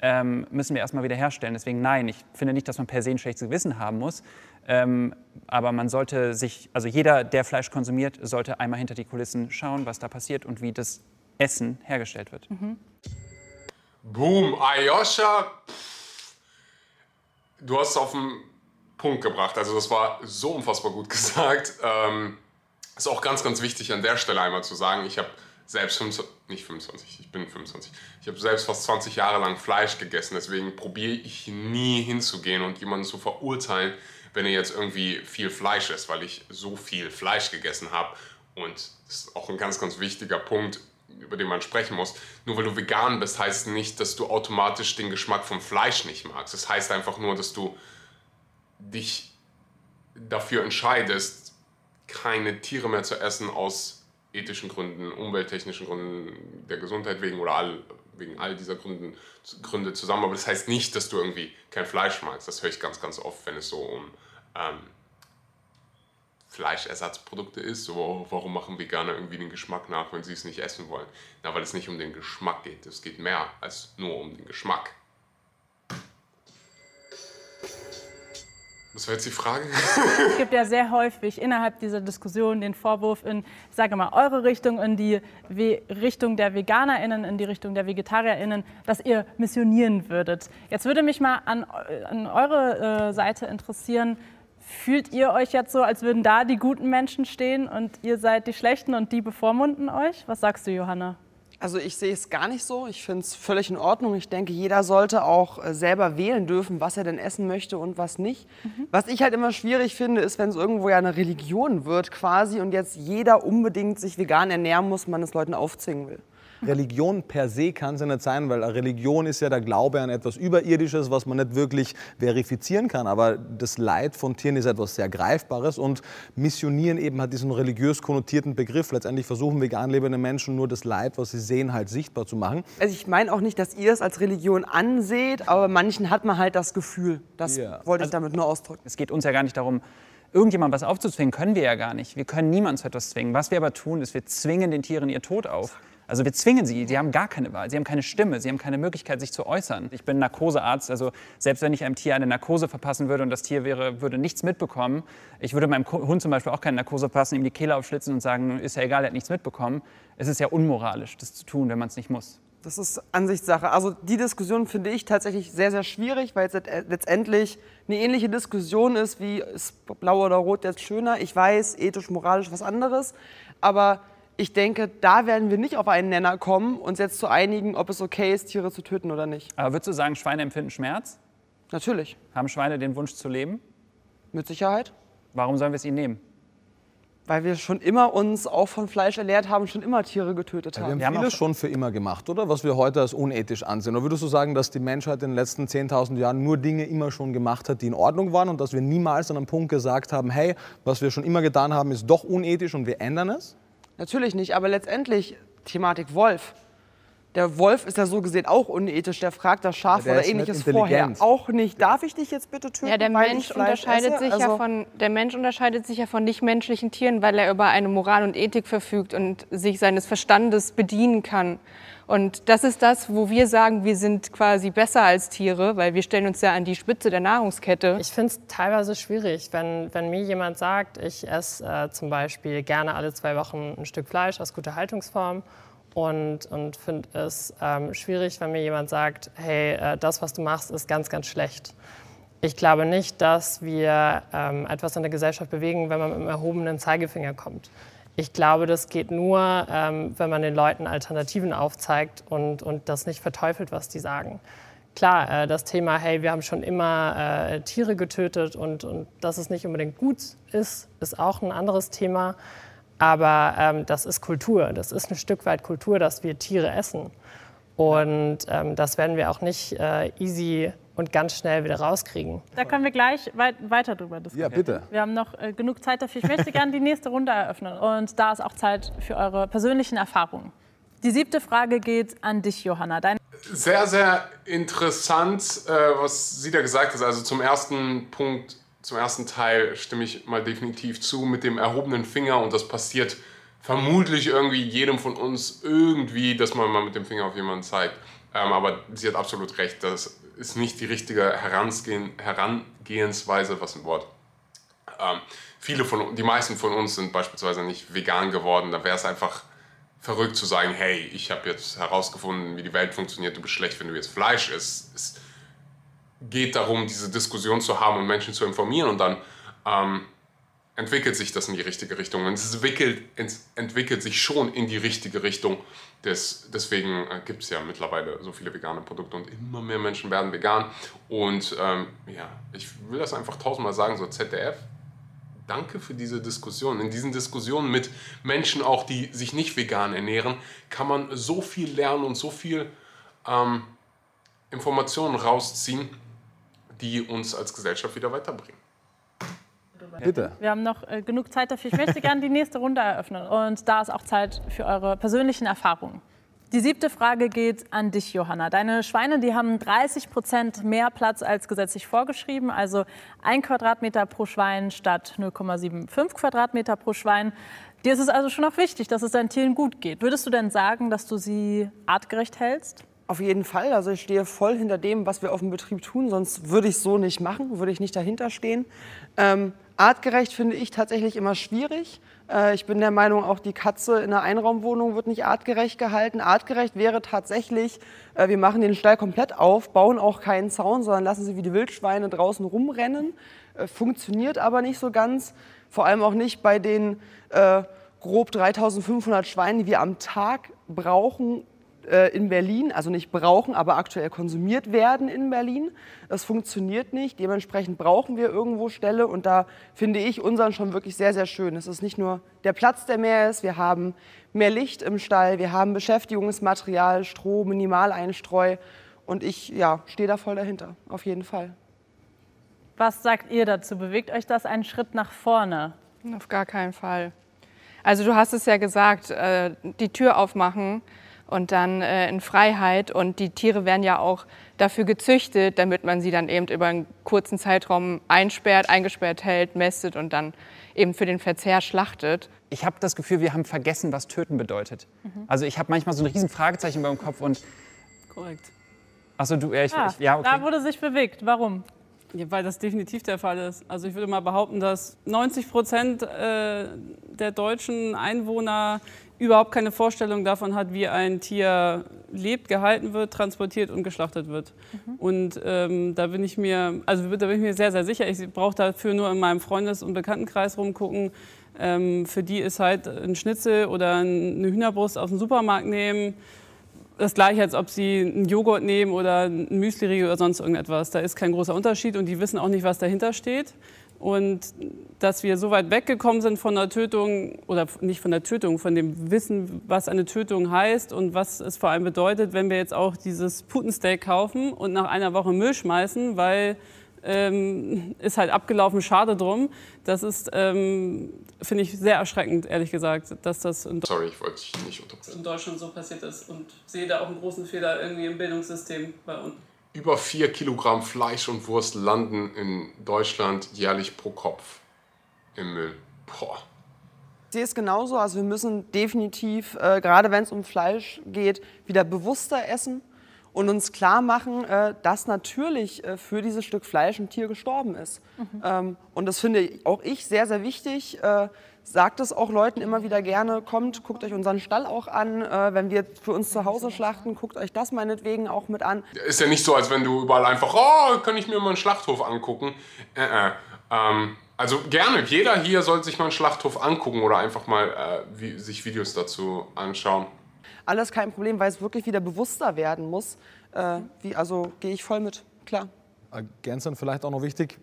Speaker 3: ähm, müssen wir erstmal wieder herstellen. Deswegen nein, ich finde nicht, dass man per se ein schlechtes Gewissen haben muss. Ähm, aber man sollte sich, also jeder, der Fleisch konsumiert, sollte einmal hinter die Kulissen schauen, was da passiert und wie das Essen hergestellt wird. Mhm.
Speaker 10: Boom, Ayosha, du hast es auf den Punkt gebracht. Also das war so unfassbar gut *laughs* gesagt. Ähm, ist auch ganz, ganz wichtig an der Stelle einmal zu sagen, ich habe selbst 25, nicht 25, ich bin 25. Ich habe selbst fast 20 Jahre lang Fleisch gegessen, deswegen probiere ich nie hinzugehen und jemanden zu verurteilen, wenn er jetzt irgendwie viel Fleisch isst, weil ich so viel Fleisch gegessen habe. Und das ist auch ein ganz, ganz wichtiger Punkt, über den man sprechen muss. Nur weil du vegan bist, heißt nicht, dass du automatisch den Geschmack vom Fleisch nicht magst. Das heißt einfach nur, dass du dich dafür entscheidest, keine Tiere mehr zu essen aus ethischen Gründen, umwelttechnischen Gründen, der Gesundheit wegen oder all, wegen all dieser Gründen, Gründe zusammen. Aber das heißt nicht, dass du irgendwie kein Fleisch magst. Das höre ich ganz, ganz oft, wenn es so um ähm, Fleischersatzprodukte ist. So, oh, warum machen Veganer irgendwie den Geschmack nach, wenn sie es nicht essen wollen? Na, weil es nicht um den Geschmack geht. Es geht mehr als nur um den Geschmack. Was war jetzt die Frage?
Speaker 5: Es gibt ja sehr häufig innerhalb dieser Diskussion den Vorwurf in, ich sage mal, eure Richtung, in die We Richtung der VeganerInnen, in die Richtung der VegetarierInnen, dass ihr missionieren würdet. Jetzt würde mich mal an, an eure äh, Seite interessieren, Fühlt ihr euch jetzt so, als würden da die guten Menschen stehen und ihr seid die schlechten und die bevormunden euch? Was sagst du, Johanna?
Speaker 2: Also ich sehe es gar nicht so. Ich finde es völlig in Ordnung. Ich denke, jeder sollte auch äh, selber wählen dürfen, was er denn essen möchte und was nicht. Mhm. Was ich halt immer schwierig finde, ist, wenn es irgendwo ja eine Religion wird quasi und jetzt jeder unbedingt sich vegan ernähren muss, man es Leuten aufzwingen will.
Speaker 9: Religion per se kann sie nicht sein, weil eine Religion ist ja der Glaube an etwas Überirdisches, was man nicht wirklich verifizieren kann. Aber das Leid von Tieren ist etwas sehr Greifbares und Missionieren eben hat diesen religiös konnotierten Begriff. Letztendlich versuchen vegan lebende Menschen nur das Leid, was sie sehen, halt sichtbar zu machen.
Speaker 2: Also ich meine auch nicht, dass ihr es als Religion anseht, aber manchen hat man halt das Gefühl. Das ja. wollte ich also, damit nur ausdrücken.
Speaker 3: Es geht uns ja gar nicht darum, irgendjemand was aufzuzwingen, können wir ja gar nicht. Wir können niemanden zu etwas zwingen. Was wir aber tun, ist, wir zwingen den Tieren ihr Tod auf. Also wir zwingen sie, sie haben gar keine Wahl, sie haben keine Stimme, sie haben keine Möglichkeit, sich zu äußern. Ich bin Narkosearzt, also selbst wenn ich einem Tier eine Narkose verpassen würde und das Tier wäre, würde nichts mitbekommen, ich würde meinem Hund zum Beispiel auch keine Narkose verpassen, ihm die Kehle aufschlitzen und sagen, ist ja egal, er hat nichts mitbekommen. Es ist ja unmoralisch, das zu tun, wenn man es nicht muss.
Speaker 2: Das ist Ansichtssache. Also die Diskussion finde ich tatsächlich sehr, sehr schwierig, weil es letztendlich eine ähnliche Diskussion ist, wie ist blau oder rot jetzt schöner. Ich weiß, ethisch, moralisch was anderes, aber ich denke, da werden wir nicht auf einen Nenner kommen, uns jetzt zu einigen, ob es okay ist, Tiere zu töten oder nicht.
Speaker 3: Aber würdest du sagen, Schweine empfinden Schmerz?
Speaker 2: Natürlich.
Speaker 3: Haben Schweine den Wunsch zu leben?
Speaker 2: Mit Sicherheit.
Speaker 3: Warum sollen wir es ihnen nehmen?
Speaker 2: Weil wir schon immer uns auch von Fleisch ernährt haben, schon immer Tiere getötet haben.
Speaker 9: Wir haben vieles schon für immer gemacht, oder? Was wir heute als unethisch ansehen. Oder würdest du sagen, dass die Menschheit in den letzten 10.000 Jahren nur Dinge immer schon gemacht hat, die in Ordnung waren und dass wir niemals an einem Punkt gesagt haben, hey, was wir schon immer getan haben, ist doch unethisch und wir ändern es?
Speaker 2: Natürlich nicht, aber letztendlich Thematik Wolf. Der Wolf ist ja so gesehen auch unethisch. Der fragt das Schaf oder ähnliches vorher auch nicht. Darf ich dich jetzt bitte töten?
Speaker 1: Ja, der Mensch unterscheidet sich also ja von der Mensch unterscheidet sich ja von nichtmenschlichen Tieren, weil er über eine Moral und Ethik verfügt und sich seines Verstandes bedienen kann. Und das ist das, wo wir sagen, wir sind quasi besser als Tiere, weil wir stellen uns ja an die Spitze der Nahrungskette.
Speaker 6: Ich finde es teilweise schwierig, wenn, wenn mir jemand sagt, ich esse äh, zum Beispiel gerne alle zwei Wochen ein Stück Fleisch aus guter Haltungsform und, und finde es ähm, schwierig, wenn mir jemand sagt, hey, äh, das, was du machst, ist ganz, ganz schlecht. Ich glaube nicht, dass wir ähm, etwas in der Gesellschaft bewegen, wenn man mit einem erhobenen Zeigefinger kommt. Ich glaube, das geht nur, ähm, wenn man den Leuten Alternativen aufzeigt und, und das nicht verteufelt, was die sagen. Klar, äh, das Thema, hey, wir haben schon immer äh, Tiere getötet und, und dass es nicht unbedingt gut ist, ist auch ein anderes Thema. Aber ähm, das ist Kultur. Das ist ein Stück weit Kultur, dass wir Tiere essen. Und ähm, das werden wir auch nicht äh, easy und ganz schnell wieder rauskriegen.
Speaker 5: Da können wir gleich weit weiter drüber diskutieren.
Speaker 9: Ja, bitte.
Speaker 5: Wir haben noch äh, genug Zeit dafür. Ich möchte gerne die nächste Runde eröffnen. Und da ist auch Zeit für eure persönlichen Erfahrungen. Die siebte Frage geht an dich, Johanna. Dein
Speaker 10: sehr, sehr interessant, äh, was sie da gesagt hat. Also zum ersten Punkt, zum ersten Teil stimme ich mal definitiv zu mit dem erhobenen Finger und das passiert vermutlich irgendwie jedem von uns irgendwie, dass man mal mit dem Finger auf jemanden zeigt. Ähm, aber sie hat absolut recht, das ist nicht die richtige Herangehen, Herangehensweise, was ein Wort. Ähm, viele von, die meisten von uns sind beispielsweise nicht vegan geworden. Da wäre es einfach verrückt zu sagen, hey, ich habe jetzt herausgefunden, wie die Welt funktioniert, du bist schlecht, wenn du jetzt Fleisch isst. Es geht darum, diese Diskussion zu haben und Menschen zu informieren und dann ähm,
Speaker 4: entwickelt sich das in die richtige Richtung. Und es entwickelt, entwickelt sich schon in die richtige Richtung. Des, deswegen äh, gibt es ja mittlerweile so viele vegane Produkte und immer mehr Menschen werden vegan. Und ähm, ja, ich will das einfach tausendmal sagen, so ZDF, danke für diese Diskussion. In diesen Diskussionen mit Menschen auch, die sich nicht vegan ernähren, kann man so viel lernen und so viel ähm, Informationen rausziehen, die uns als Gesellschaft wieder weiterbringen.
Speaker 9: Bitte.
Speaker 5: Wir haben noch äh, genug Zeit dafür. Ich möchte gerne die nächste Runde eröffnen. Und da ist auch Zeit für eure persönlichen Erfahrungen. Die siebte Frage geht an dich, Johanna. Deine Schweine, die haben 30 Prozent mehr Platz als gesetzlich vorgeschrieben, also ein Quadratmeter pro Schwein statt 0,75 Quadratmeter pro Schwein. Dir ist es also schon auch wichtig, dass es deinen Tieren gut geht. Würdest du denn sagen, dass du sie artgerecht hältst?
Speaker 2: Auf jeden Fall. Also ich stehe voll hinter dem, was wir auf dem Betrieb tun. Sonst würde ich es so nicht machen, würde ich nicht dahinter stehen. Ähm, artgerecht finde ich tatsächlich immer schwierig. Äh, ich bin der Meinung, auch die Katze in einer Einraumwohnung wird nicht artgerecht gehalten. Artgerecht wäre tatsächlich, äh, wir machen den Stall komplett auf, bauen auch keinen Zaun, sondern lassen sie wie die Wildschweine draußen rumrennen. Äh, funktioniert aber nicht so ganz. Vor allem auch nicht bei den äh, grob 3500 Schweinen, die wir am Tag brauchen, in Berlin, also nicht brauchen, aber aktuell konsumiert werden in Berlin. Das funktioniert nicht. Dementsprechend brauchen wir irgendwo Ställe und da finde ich unseren schon wirklich sehr, sehr schön. Es ist nicht nur der Platz, der mehr ist, wir haben mehr Licht im Stall, wir haben Beschäftigungsmaterial, Stroh, Minimaleinstreu und ich ja, stehe da voll dahinter, auf jeden Fall.
Speaker 5: Was sagt ihr dazu? Bewegt euch das einen Schritt nach vorne?
Speaker 1: Auf gar keinen Fall. Also du hast es ja gesagt, äh, die Tür aufmachen und dann äh, in Freiheit. Und die Tiere werden ja auch dafür gezüchtet, damit man sie dann eben über einen kurzen Zeitraum einsperrt, eingesperrt hält, mästet und dann eben für den Verzehr schlachtet.
Speaker 3: Ich habe das Gefühl, wir haben vergessen, was töten bedeutet. Also ich habe manchmal so ein riesen Fragezeichen beim Kopf und
Speaker 8: Korrekt.
Speaker 3: Achso, du, ja, ich,
Speaker 5: Ah,
Speaker 3: ich, ja, okay.
Speaker 5: Da wurde sich bewegt. Warum?
Speaker 8: Ja, weil das definitiv der Fall ist. Also ich würde mal behaupten, dass 90 Prozent äh, der deutschen Einwohner überhaupt keine Vorstellung davon hat, wie ein Tier lebt, gehalten wird, transportiert und geschlachtet wird. Und ähm, da bin ich mir, also da bin ich mir sehr, sehr sicher. Ich brauche dafür nur in meinem Freundes- und Bekanntenkreis rumgucken. Ähm, für die ist halt ein Schnitzel oder eine Hühnerbrust aus dem Supermarkt nehmen das gleiche, als ob sie einen Joghurt nehmen oder ein Müsliriegel oder sonst irgendetwas. Da ist kein großer Unterschied und die wissen auch nicht, was dahinter steht. Und dass wir so weit weggekommen sind von der Tötung, oder nicht von der Tötung, von dem Wissen, was eine Tötung heißt und was es vor allem bedeutet, wenn wir jetzt auch dieses Putensteak kaufen und nach einer Woche Müll schmeißen, weil ähm, ist halt abgelaufen, schade drum. Das ist, ähm, finde ich, sehr erschreckend, ehrlich gesagt, dass das in,
Speaker 4: Sorry, ich wollte dich nicht unterbrechen.
Speaker 8: in Deutschland so passiert ist und sehe da auch einen großen Fehler irgendwie im Bildungssystem bei uns.
Speaker 4: Über 4 Kilogramm Fleisch und Wurst landen in Deutschland jährlich pro Kopf im Müll. Boah.
Speaker 2: Ich sehe es genauso. Also wir müssen definitiv, äh, gerade wenn es um Fleisch geht, wieder bewusster essen und uns klar machen, äh, dass natürlich äh, für dieses Stück Fleisch ein Tier gestorben ist. Ähm, und das finde auch ich sehr, sehr wichtig. Äh, sagt es auch Leuten immer wieder gerne, kommt, guckt euch unseren Stall auch an. Äh, wenn wir für uns zu Hause schlachten, guckt euch das meinetwegen auch mit an.
Speaker 4: Ist ja nicht so, als wenn du überall einfach, oh, kann ich mir mal einen Schlachthof angucken. Äh, äh. Ähm, also gerne, jeder hier soll sich mal einen Schlachthof angucken oder einfach mal äh, wie, sich Videos dazu anschauen.
Speaker 2: Alles kein Problem, weil es wirklich wieder bewusster werden muss. Äh, wie, also gehe ich voll mit, klar.
Speaker 9: Ergänzend vielleicht auch noch wichtig,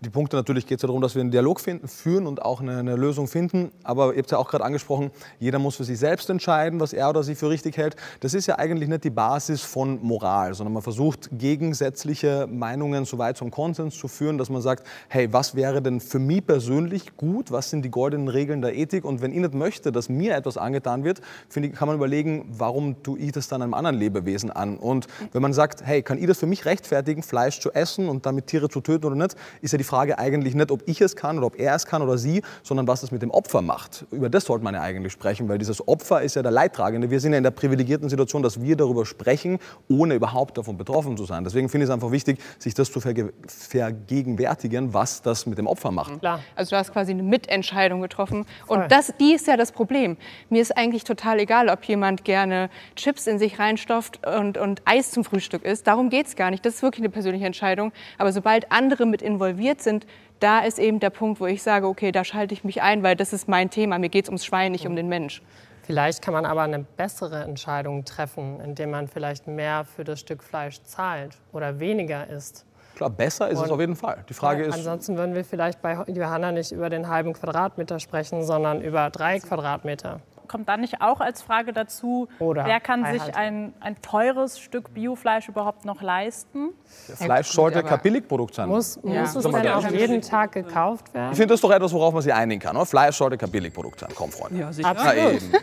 Speaker 9: die Punkte natürlich geht es ja darum, dass wir einen Dialog finden, führen und auch eine, eine Lösung finden. Aber ihr habt ja auch gerade angesprochen, jeder muss für sich selbst entscheiden, was er oder sie für richtig hält. Das ist ja eigentlich nicht die Basis von Moral, sondern man versucht gegensätzliche Meinungen so weit zum Konsens zu führen, dass man sagt, hey, was wäre denn für mich persönlich gut? Was sind die goldenen Regeln der Ethik? Und wenn ich nicht möchte, dass mir etwas angetan wird, finde ich, kann man überlegen, warum tue ich das dann einem anderen Lebewesen an? Und wenn man sagt, hey, kann ich das für mich rechtfertigen, Fleisch zu essen und damit Tiere zu töten oder nicht, ist ja die Frage eigentlich nicht, ob ich es kann oder ob er es kann oder sie, sondern was es mit dem Opfer macht. Über das sollte man ja eigentlich sprechen, weil dieses Opfer ist ja der Leidtragende. Wir sind ja in der privilegierten Situation, dass wir darüber sprechen, ohne überhaupt davon betroffen zu sein. Deswegen finde ich es einfach wichtig, sich das zu verge vergegenwärtigen, was das mit dem Opfer macht.
Speaker 6: Klar.
Speaker 1: Also du hast quasi eine Mitentscheidung getroffen. Und das, die ist ja das Problem. Mir ist eigentlich total egal, ob jemand gerne Chips in sich reinstopft und, und Eis zum Frühstück isst. Darum geht es gar nicht. Das ist wirklich eine persönliche Entscheidung. Aber sobald andere mit involviert involviert sind, da ist eben der Punkt, wo ich sage, okay, da schalte ich mich ein, weil das ist mein Thema. Mir geht es ums Schwein, nicht um den Mensch.
Speaker 6: Vielleicht kann man aber eine bessere Entscheidung treffen, indem man vielleicht mehr für das Stück Fleisch zahlt oder weniger isst.
Speaker 9: Klar, besser ist es
Speaker 6: Und-
Speaker 9: auf jeden Fall. Die Frage ist,
Speaker 6: Ansonsten würden wir vielleicht bei Johanna nicht über den halben Quadratmeter sprechen, sondern über drei Quadratmeter.
Speaker 5: Kommt dann nicht auch als Frage dazu,
Speaker 6: Oder
Speaker 5: wer kann sich ein, ein teures Stück Biofleisch überhaupt noch leisten?
Speaker 9: Fleisch sollte kein Billigprodukt sein.
Speaker 6: Muss,
Speaker 1: Ja.
Speaker 6: muss es
Speaker 9: gerne
Speaker 6: auch jeden Tag gekauft werden?
Speaker 9: Ich finde das doch etwas, worauf man sich einigen kann. Oder? Fleisch sollte kein Billigprodukt sein. Komm, Freunde. Ja,
Speaker 3: sicher.
Speaker 9: eben.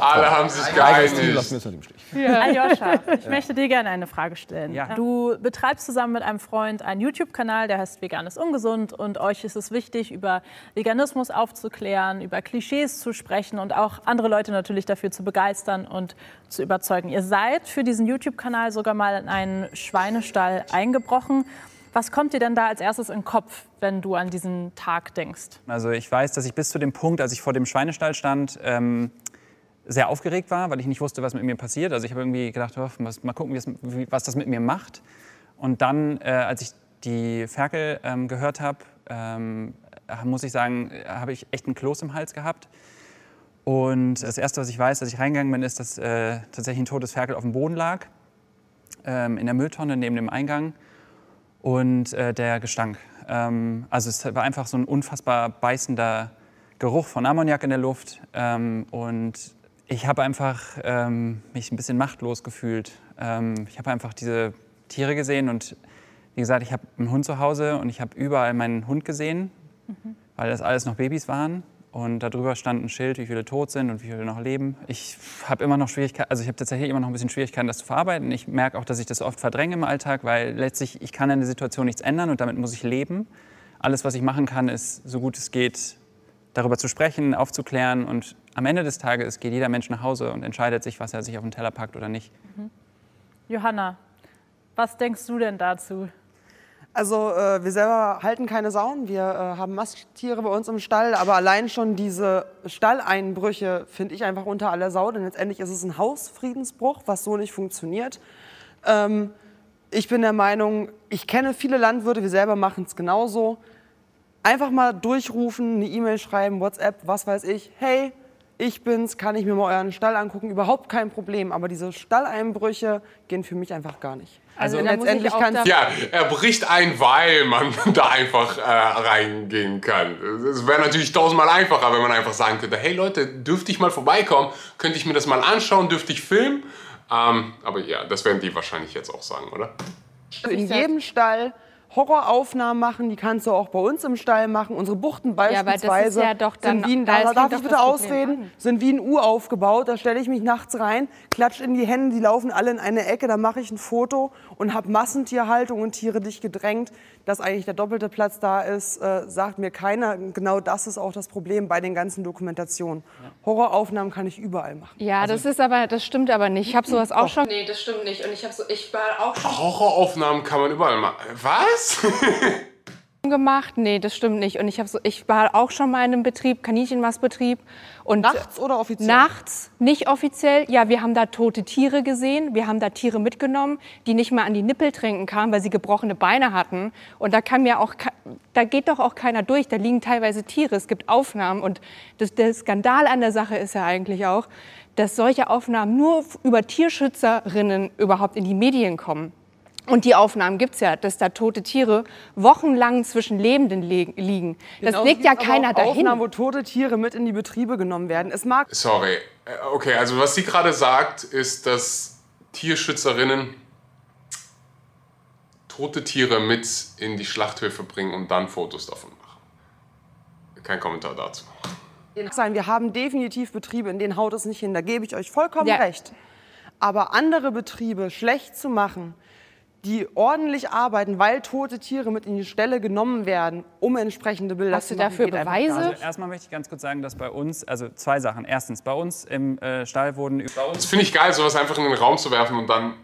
Speaker 10: Alle haben sich geeinigt.
Speaker 9: lassen wir im Stich. *laughs*
Speaker 5: Aljoscha, ich möchte dir gerne eine Frage stellen.
Speaker 3: Ja.
Speaker 5: Du betreibst zusammen mit einem Freund einen YouTube-Kanal, der heißt Vegan ist ungesund. Und euch ist es wichtig, über Veganismus aufzuklären, über Klischees zu sprechen und auch andere Leute natürlich dafür zu begeistern und zu überzeugen. Ihr seid für diesen YouTube-Kanal sogar mal in einen Schweinestall eingebrochen. Was kommt dir denn da als erstes in den Kopf, wenn du an diesen Tag denkst?
Speaker 3: Also ich weiß, dass ich bis zu dem Punkt, als ich vor dem Schweinestall stand, ähm, sehr aufgeregt war, weil ich nicht wusste, was mit mir passiert. Also ich habe irgendwie gedacht, oh, mal gucken, was das mit mir macht. Und dann, äh, als ich die Ferkel ähm, gehört habe, ähm, äh, muss ich sagen, äh, habe ich echt einen Kloß im Hals gehabt. Und das Erste, was ich weiß, als ich reingegangen bin, ist, dass äh, tatsächlich ein totes Ferkel auf dem Boden lag, ähm, in der Mülltonne neben dem Eingang und äh, der Gestank. Ähm, also es war einfach so ein unfassbar beißender Geruch von Ammoniak in der Luft ähm, und ich habe einfach ähm, mich ein bisschen machtlos gefühlt. Ähm, ich habe einfach diese Tiere gesehen und wie gesagt, ich habe einen Hund zu Hause und ich habe überall meinen Hund gesehen, weil das alles noch Babys waren. Und darüber stand ein Schild, wie viele tot sind und wie viele noch leben. Ich habe immer noch Schwierigkeiten, also ich habe tatsächlich immer noch ein bisschen Schwierigkeiten, das zu verarbeiten. Ich merke auch, dass ich das oft verdränge im Alltag, weil letztlich ich kann an der Situation nichts ändern und damit muss ich leben. Alles, was ich machen kann, ist so gut es geht, darüber zu sprechen, aufzuklären. Und am Ende des Tages geht jeder Mensch nach Hause und entscheidet sich, was er sich auf den Teller packt oder nicht.
Speaker 5: Johanna, was denkst du denn dazu?
Speaker 2: Also äh, wir selber halten keine Sauen, wir äh, haben Masttiere bei uns im Stall, aber allein schon diese Stalleinbrüche finde ich einfach unter aller Sau, denn letztendlich ist es ein Hausfriedensbruch, was so nicht funktioniert. Ähm, ich bin der Meinung, ich kenne viele Landwirte, wir selber machen es genauso. Einfach mal durchrufen, eine E-Mail schreiben, WhatsApp, was weiß ich. Hey, ich bin's, kann ich mir mal euren Stall angucken? Überhaupt kein Problem. Aber diese Stalleinbrüche gehen für mich einfach gar nicht.
Speaker 1: Also ich
Speaker 2: letztendlich
Speaker 1: da-
Speaker 10: Ja, er bricht ein, weil man *laughs* da einfach äh, reingehen kann. Es wäre natürlich tausendmal einfacher, wenn man einfach sagen könnte, hey Leute, dürfte ich mal vorbeikommen? Könnte ich mir das mal anschauen? Dürfte ich filmen? Ähm, aber ja, das werden die wahrscheinlich jetzt auch sagen, oder?
Speaker 2: in jedem Stall Horroraufnahmen machen, die kannst du auch bei uns im Stall machen. Unsere Buchten beispielsweise
Speaker 1: ja doch dann-
Speaker 2: sind wie ein,
Speaker 1: da
Speaker 2: da, darf ich bitte ausreden,
Speaker 1: an.
Speaker 2: sind wie ein U aufgebaut. Da stelle ich mich nachts rein, klatsch in die Hände, die laufen alle in eine Ecke, da mache ich ein Foto und habe Massentierhaltung und Tiere dicht gedrängt. Dass eigentlich der doppelte Platz da ist, äh, sagt mir keiner. Genau das ist auch das Problem bei den ganzen Dokumentationen. Horroraufnahmen kann ich überall machen.
Speaker 1: Ja, das ist aber, das stimmt aber nicht. Ich habe sowas auch schon
Speaker 7: Nee, das stimmt nicht. Und ich, hab so, ich war auch schon
Speaker 10: Horroraufnahmen kann man überall machen. Was? *laughs*
Speaker 1: gemacht. Nee, das stimmt nicht. Und ich habe so, ich war auch schon mal in einem Betrieb, Kaninchenmastbetrieb. Und
Speaker 2: Nachts oder offiziell?
Speaker 1: Nachts, nicht offiziell. Ja, wir haben da tote Tiere gesehen. Wir haben da Tiere mitgenommen, die nicht mal an die Nippel trinken kamen, weil sie gebrochene Beine hatten. Und da kann mir auch, da geht doch auch keiner durch. Da liegen teilweise Tiere. Es gibt Aufnahmen. Und das, der Skandal an der Sache ist ja eigentlich auch, dass solche Aufnahmen nur über Tierschützerinnen überhaupt in die Medien kommen. Und die Aufnahmen gibt es ja, dass da tote Tiere wochenlang zwischen Lebenden le- liegen. Das
Speaker 2: Genauso
Speaker 1: legt ja keiner
Speaker 2: auch
Speaker 1: dahin.
Speaker 2: Aufnahmen, wo tote Tiere mit in die Betriebe genommen werden. Es mag
Speaker 10: Sorry. Äh, Okay, also was sie gerade sagt, ist, dass Tierschützerinnen tote Tiere mit in die Schlachthöfe bringen und dann Fotos davon machen. Kein Kommentar dazu.
Speaker 2: sein. Wir haben definitiv Betriebe, in denen haut es nicht hin. Da gebe ich euch vollkommen
Speaker 1: Ja.
Speaker 2: recht. Aber andere Betriebe schlecht zu machen, die ordentlich arbeiten, weil tote Tiere mit in die Stelle genommen werden, um entsprechende Bilder
Speaker 1: Hast
Speaker 2: zu
Speaker 1: du
Speaker 2: machen,
Speaker 1: dafür
Speaker 2: geht einfach
Speaker 1: Beweise?
Speaker 3: Also erstmal möchte ich ganz kurz sagen, dass bei uns, also zwei Sachen. Erstens, bei uns im äh, Stall wurden über uns
Speaker 10: Das finde ich geil, sowas einfach in den Raum zu werfen und dann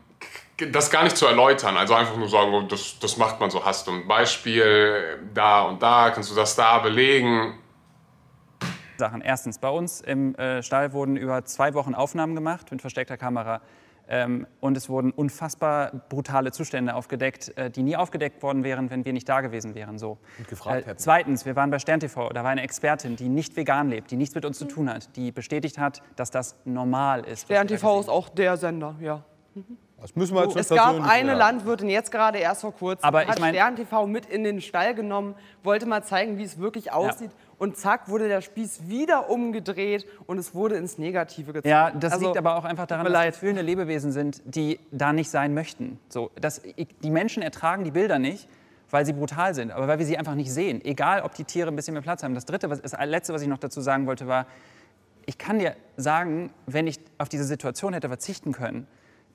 Speaker 10: das gar nicht zu erläutern. Also einfach nur sagen, oh, das, das macht man so. Hast du ein Beispiel da und da, kannst du das da belegen?
Speaker 3: Sachen. Erstens, bei uns im äh, Stall wurden über zwei Wochen Aufnahmen gemacht mit versteckter Kamera. Ähm, und es wurden unfassbar brutale Zustände aufgedeckt, äh, die nie aufgedeckt worden wären, wenn wir nicht da gewesen wären. So.
Speaker 9: Und gefragt
Speaker 3: Äh,
Speaker 9: hätten.
Speaker 3: zweitens, wir waren bei Stern TV, da war eine Expertin, die nicht vegan lebt, die nichts mit uns zu tun hat, die bestätigt hat, dass das normal ist.
Speaker 2: Stern TV ist auch der Sender, ja.
Speaker 9: Das müssen wir jetzt
Speaker 2: Es
Speaker 9: nicht
Speaker 2: gab eine
Speaker 9: werden.
Speaker 2: Landwirtin, jetzt gerade erst vor kurzem,
Speaker 3: Aber ich
Speaker 2: hat
Speaker 3: mein-
Speaker 2: Stern TV mit in den Stall genommen, wollte mal zeigen, wie es wirklich aussieht. Und zack, wurde der Spieß wieder umgedreht und es wurde ins Negative gezogen.
Speaker 3: Ja, das
Speaker 2: Also,
Speaker 3: liegt aber auch einfach daran, dass das fühlende Lebewesen sind, die da nicht sein möchten. So, das, die Menschen ertragen die Bilder nicht, weil sie brutal sind, aber weil wir sie einfach nicht sehen. Egal, ob die Tiere ein bisschen mehr Platz haben. Das Dritte, was, das Letzte, was ich noch dazu sagen wollte, war, ich kann dir sagen, wenn ich auf diese Situation hätte verzichten können,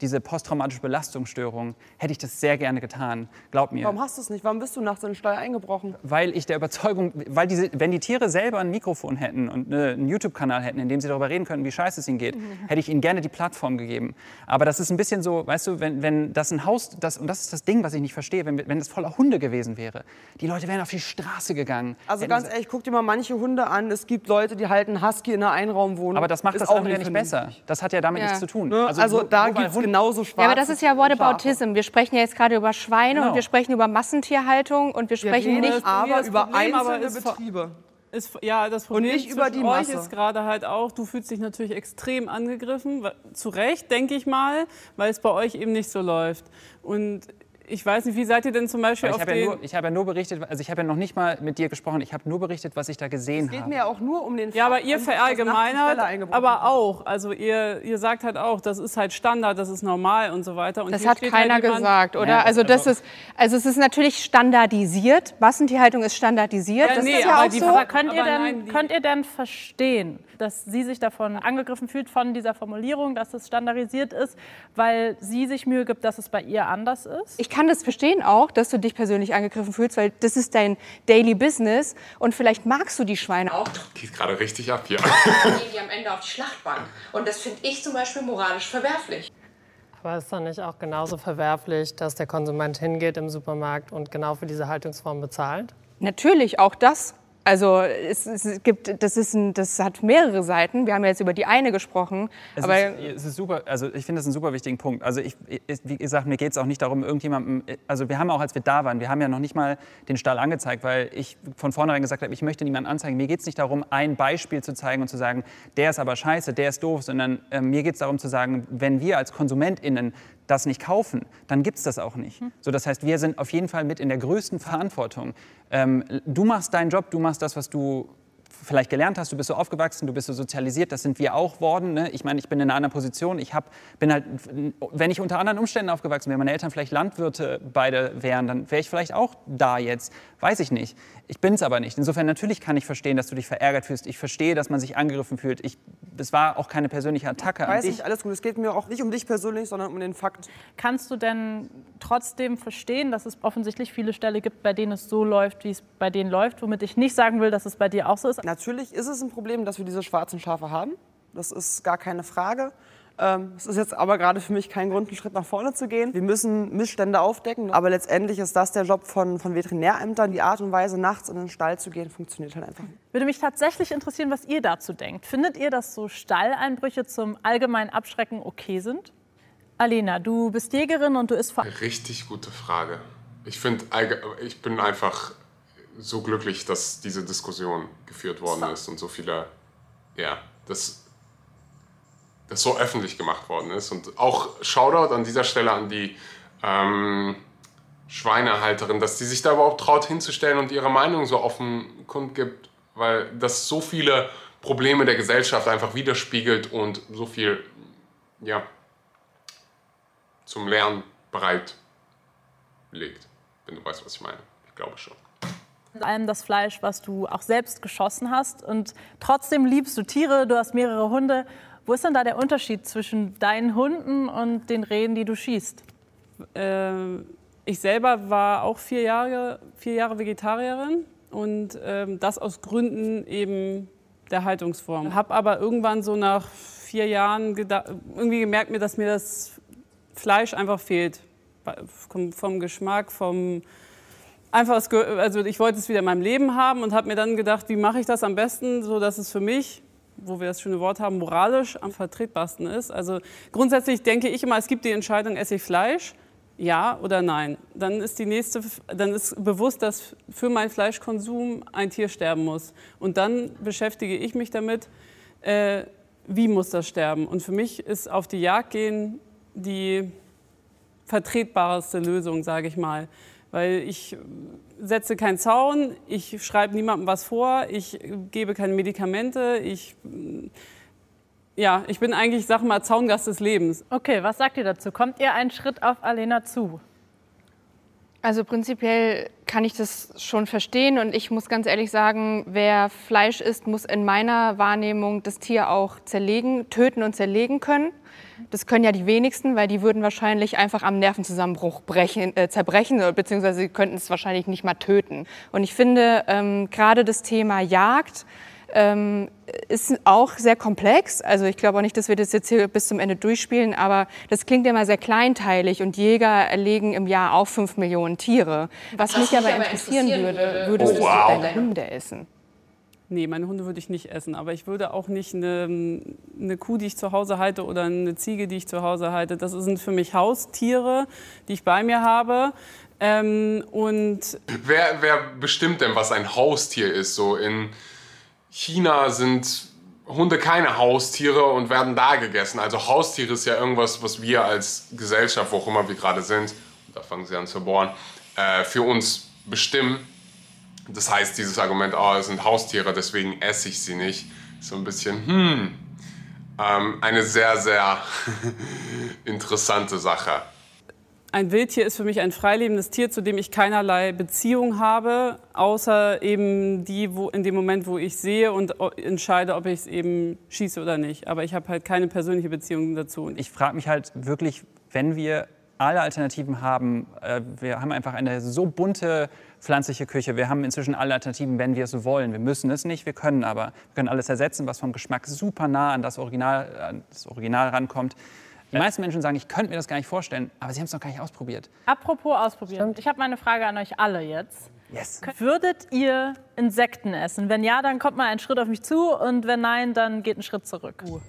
Speaker 3: diese posttraumatische Belastungsstörung, hätte ich das sehr gerne getan. Glaub mir.
Speaker 2: Warum hast du es nicht? Warum bist du nachts in den Stall eingebrochen?
Speaker 3: Weil ich der Überzeugung, weil diese, wenn die Tiere selber ein Mikrofon hätten und eine, einen YouTube-Kanal hätten, in dem sie darüber reden könnten, wie scheiße es ihnen geht, *laughs* hätte ich ihnen gerne die Plattform gegeben. Aber das ist ein bisschen so, weißt du, wenn, wenn das ein Haus, das, und das ist das Ding, was ich nicht verstehe, wenn, wenn das voller Hunde gewesen wäre, die Leute wären auf die Straße gegangen.
Speaker 2: Also ganz ehrlich, guck dir mal manche Hunde an. Es gibt Leute, die halten Husky in einer Einraumwohnung.
Speaker 3: aber das macht
Speaker 2: Ist
Speaker 3: das
Speaker 2: auch
Speaker 3: nicht besser. Das hat ja damit
Speaker 1: Ja.
Speaker 3: nichts zu tun.
Speaker 2: Ne? Also,
Speaker 3: nur-
Speaker 2: da
Speaker 3: nur weil
Speaker 2: gibt es genauso schwarze
Speaker 1: Ja, aber das ist ja
Speaker 2: und.
Speaker 1: Whataboutism. Wir sprechen ja jetzt gerade über Schweine
Speaker 3: Genau.
Speaker 1: und wir sprechen über Massentierhaltung und wir
Speaker 2: Wir
Speaker 1: sprechen
Speaker 2: reden
Speaker 1: nicht.
Speaker 2: aber
Speaker 8: das
Speaker 2: über
Speaker 8: Problem aber
Speaker 2: einzelne
Speaker 8: ist vor-
Speaker 2: Betriebe.
Speaker 8: Ist, ja, das Problem
Speaker 2: nicht über die
Speaker 8: euch
Speaker 2: Masse.
Speaker 8: ist gerade halt auch, du fühlst dich natürlich extrem angegriffen, zu Recht, denke ich mal, weil es bei euch eben nicht so läuft. Und ich weiß nicht, wie seid ihr denn zum Beispiel auf
Speaker 3: Ich habe
Speaker 8: den...
Speaker 3: ja, nur- ich habe ja nur berichtet, also ich habe ja noch nicht mal mit dir gesprochen, ich habe nur berichtet, was ich da gesehen
Speaker 2: Es geht
Speaker 3: habe.
Speaker 2: mir ja auch nur um den
Speaker 8: ja, aber ihr verallgemeinert, aber auch. Also ihr, ihr sagt halt auch, das ist halt Standard, das ist normal und so weiter. Und
Speaker 1: Das hat
Speaker 8: steht
Speaker 1: keiner
Speaker 8: halt jemand,
Speaker 1: gesagt, oder?
Speaker 3: Ja,
Speaker 1: also das ist, also es ist natürlich standardisiert. Massentierhaltung ist standardisiert.
Speaker 8: Ja,
Speaker 1: das
Speaker 8: nee,
Speaker 1: ist ja
Speaker 8: aber
Speaker 1: auch
Speaker 8: die
Speaker 1: so.
Speaker 5: Aber könnt ihr,
Speaker 8: Aber
Speaker 5: denn,
Speaker 8: nein,
Speaker 5: könnt ihr denn verstehen, dass sie sich davon angegriffen fühlt, von dieser Formulierung, dass es standardisiert ist, weil sie sich Mühe gibt, dass es bei ihr anders ist?
Speaker 1: Ich kann das verstehen auch, dass du dich persönlich angegriffen fühlst, weil das ist dein Daily Business und vielleicht magst du die Schweine auch.
Speaker 10: Geht gerade richtig ab hier.
Speaker 11: gehen die am Ende auf die Schlachtbank. Und das finde ich zum Beispiel moralisch verwerflich.
Speaker 6: Aber ist dann nicht auch genauso verwerflich, dass der Konsument hingeht im Supermarkt und genau für diese Haltungsform bezahlt?
Speaker 1: Natürlich, auch das. Also es, es gibt, das, ist ein, das hat mehrere Seiten. Wir haben ja jetzt über die eine gesprochen.
Speaker 3: Es,
Speaker 1: aber
Speaker 3: ist, es ist super, also ich finde das einen super wichtigen Punkt. Also ich, ich- wie gesagt, mir geht es auch nicht darum, irgendjemandem, also wir haben auch, als wir da waren, wir haben ja noch nicht mal den Stall angezeigt, weil ich von vornherein gesagt habe, ich möchte niemanden anzeigen. Mir geht es nicht darum, ein Beispiel zu zeigen und zu sagen, der ist aber scheiße, der ist doof, sondern äh, mir geht es darum zu sagen, wenn wir als KonsumentInnen das nicht kaufen, dann gibt es das auch nicht. So, das heißt, wir sind auf jeden Fall mit in der größten Verantwortung. Ähm, du machst deinen Job, du machst das, was du vielleicht gelernt hast, du bist so aufgewachsen, du bist so sozialisiert, das sind wir auch worden. Ne? Ich meine, ich bin in einer anderen Position. Ich hab, bin halt, wenn ich unter anderen Umständen aufgewachsen wäre, meine Eltern vielleicht Landwirte beide wären, dann wäre ich vielleicht auch da jetzt. Weiß ich nicht. Ich bin es aber nicht. Insofern natürlich kann ich verstehen, dass du dich verärgert fühlst. Ich verstehe, dass man sich angegriffen fühlt. Ich, das war auch keine persönliche Attacke
Speaker 2: Weiß nicht, alles gut. Es geht mir auch nicht um dich persönlich, sondern um den Fakt.
Speaker 5: Kannst du denn trotzdem verstehen, dass es offensichtlich viele Ställe gibt, bei denen es so läuft, wie es bei denen läuft, womit ich nicht sagen will, dass es bei dir auch so ist?
Speaker 2: Natürlich ist es ein Problem, dass wir diese schwarzen Schafe haben. Das ist gar keine Frage. Ähm, Es ist jetzt aber gerade für mich kein Grund, einen Schritt nach vorne zu gehen. Wir müssen Missstände aufdecken. Aber letztendlich ist das der Job von, von Veterinärämtern. Die Art und Weise, nachts in den Stall zu gehen, funktioniert halt einfach nicht.
Speaker 5: Würde mich tatsächlich interessieren, was ihr dazu denkt. Findet ihr, dass so Stalleinbrüche zum allgemeinen Abschrecken okay sind? Alena, du bist Jägerin und du isst vor
Speaker 10: Richtig gute Frage. Ich finde, ich bin einfach so glücklich, dass diese Diskussion geführt worden ist und so viele, ja, das, das so öffentlich gemacht worden ist. Und auch Shoutout an dieser Stelle an die ähm, Schweinehalterin, dass die sich da überhaupt traut hinzustellen und ihre Meinung so offen kundgibt, weil das so viele Probleme der Gesellschaft einfach widerspiegelt und so viel, ja, zum Lernen bereit legt, wenn du weißt, was ich meine. Ich glaube schon.
Speaker 5: allem das Fleisch, was du auch selbst geschossen hast. Und trotzdem liebst du Tiere, du hast mehrere Hunde. Wo ist denn da der Unterschied zwischen deinen Hunden und den Rehen, die du schießt?
Speaker 8: Ähm, ich selber war auch vier Jahre, vier Jahre Vegetarierin und ähm, das aus Gründen eben der Haltungsform. Habe aber irgendwann so nach vier Jahren irgendwie gemerkt, mir, dass mir das Fleisch einfach fehlt. Vom, vom Geschmack, vom einfach, also ich wollte es wieder in meinem Leben haben und habe mir dann gedacht, wie mache ich das am besten, so dass es für mich wo wir das schöne Wort haben, moralisch am vertretbarsten ist. Also grundsätzlich denke ich immer, es gibt die Entscheidung, esse ich Fleisch? Ja oder nein? Dann ist die nächste, dann ist bewusst, dass für meinen Fleischkonsum ein Tier sterben muss. Und dann beschäftige ich mich damit, äh, wie muss das sterben? Und für mich ist auf die Jagd gehen die vertretbarste Lösung, sage ich mal. Weil ich setze keinen Zaun, ich schreibe niemandem was vor, ich gebe keine Medikamente, ich, ja, ich bin eigentlich, sag mal, Zaungast des Lebens.
Speaker 5: Okay, was sagt ihr dazu? Kommt ihr einen Schritt auf Alena zu?
Speaker 1: Also prinzipiell kann ich das schon verstehen und ich muss ganz ehrlich sagen, wer Fleisch isst, muss in meiner Wahrnehmung das Tier auch zerlegen, töten und zerlegen können. Das können ja die wenigsten, weil die würden wahrscheinlich einfach am Nervenzusammenbruch brechen, äh, zerbrechen, beziehungsweise sie könnten es wahrscheinlich nicht mal töten. Und ich finde ähm, gerade das Thema Jagd ähm, ist auch sehr komplex. Also ich glaube auch nicht, dass wir das jetzt hier bis zum Ende durchspielen, aber das klingt immer sehr kleinteilig und Jäger erlegen im Jahr auch fünf Millionen Tiere. Was, Was mich aber interessieren, interessieren würde, würdest oh, du wow. deine Hunde essen?
Speaker 8: Nee, meine Hunde würde ich nicht essen, aber ich würde auch nicht eine, eine, Kuh, die ich zu Hause halte oder eine Ziege, die ich zu Hause halte. Das sind für mich Haustiere, die ich bei mir habe. Ähm, und
Speaker 10: wer, wer bestimmt denn, was ein Haustier ist? So in China sind Hunde keine Haustiere und werden da gegessen. Also Haustiere ist ja irgendwas, was wir als Gesellschaft, wo auch immer wir gerade sind, da fangen sie an zu bohren, äh, für uns bestimmen. Das heißt, dieses Argument, oh, es sind Haustiere, deswegen esse ich sie nicht, so ein bisschen, hm, ähm, eine sehr, sehr *laughs* interessante Sache.
Speaker 8: Ein Wildtier ist für mich ein freilebendes Tier, zu dem ich keinerlei Beziehung habe, außer eben die, wo in dem Moment, wo ich sehe und entscheide, ob ich es eben schieße oder nicht. Aber ich habe halt keine persönliche Beziehung dazu.
Speaker 3: Ich frage mich halt wirklich, wenn wir alle Alternativen haben, äh, wir haben einfach eine so bunte pflanzliche Küche, wir haben inzwischen alle Alternativen, wenn wir es wollen. Wir müssen es nicht, wir können aber. Wir können alles ersetzen, was vom Geschmack super nah an das Original, an das Original rankommt. Die meisten Menschen sagen, ich könnte mir das gar nicht vorstellen, aber sie haben es noch gar nicht ausprobiert.
Speaker 5: Apropos ausprobieren. Ich habe meine Frage an euch alle jetzt.
Speaker 3: Yes.
Speaker 5: Würdet ihr Insekten essen? Wenn ja, dann kommt mal einen Schritt auf mich zu und wenn nein, dann geht ein Schritt zurück. Uh.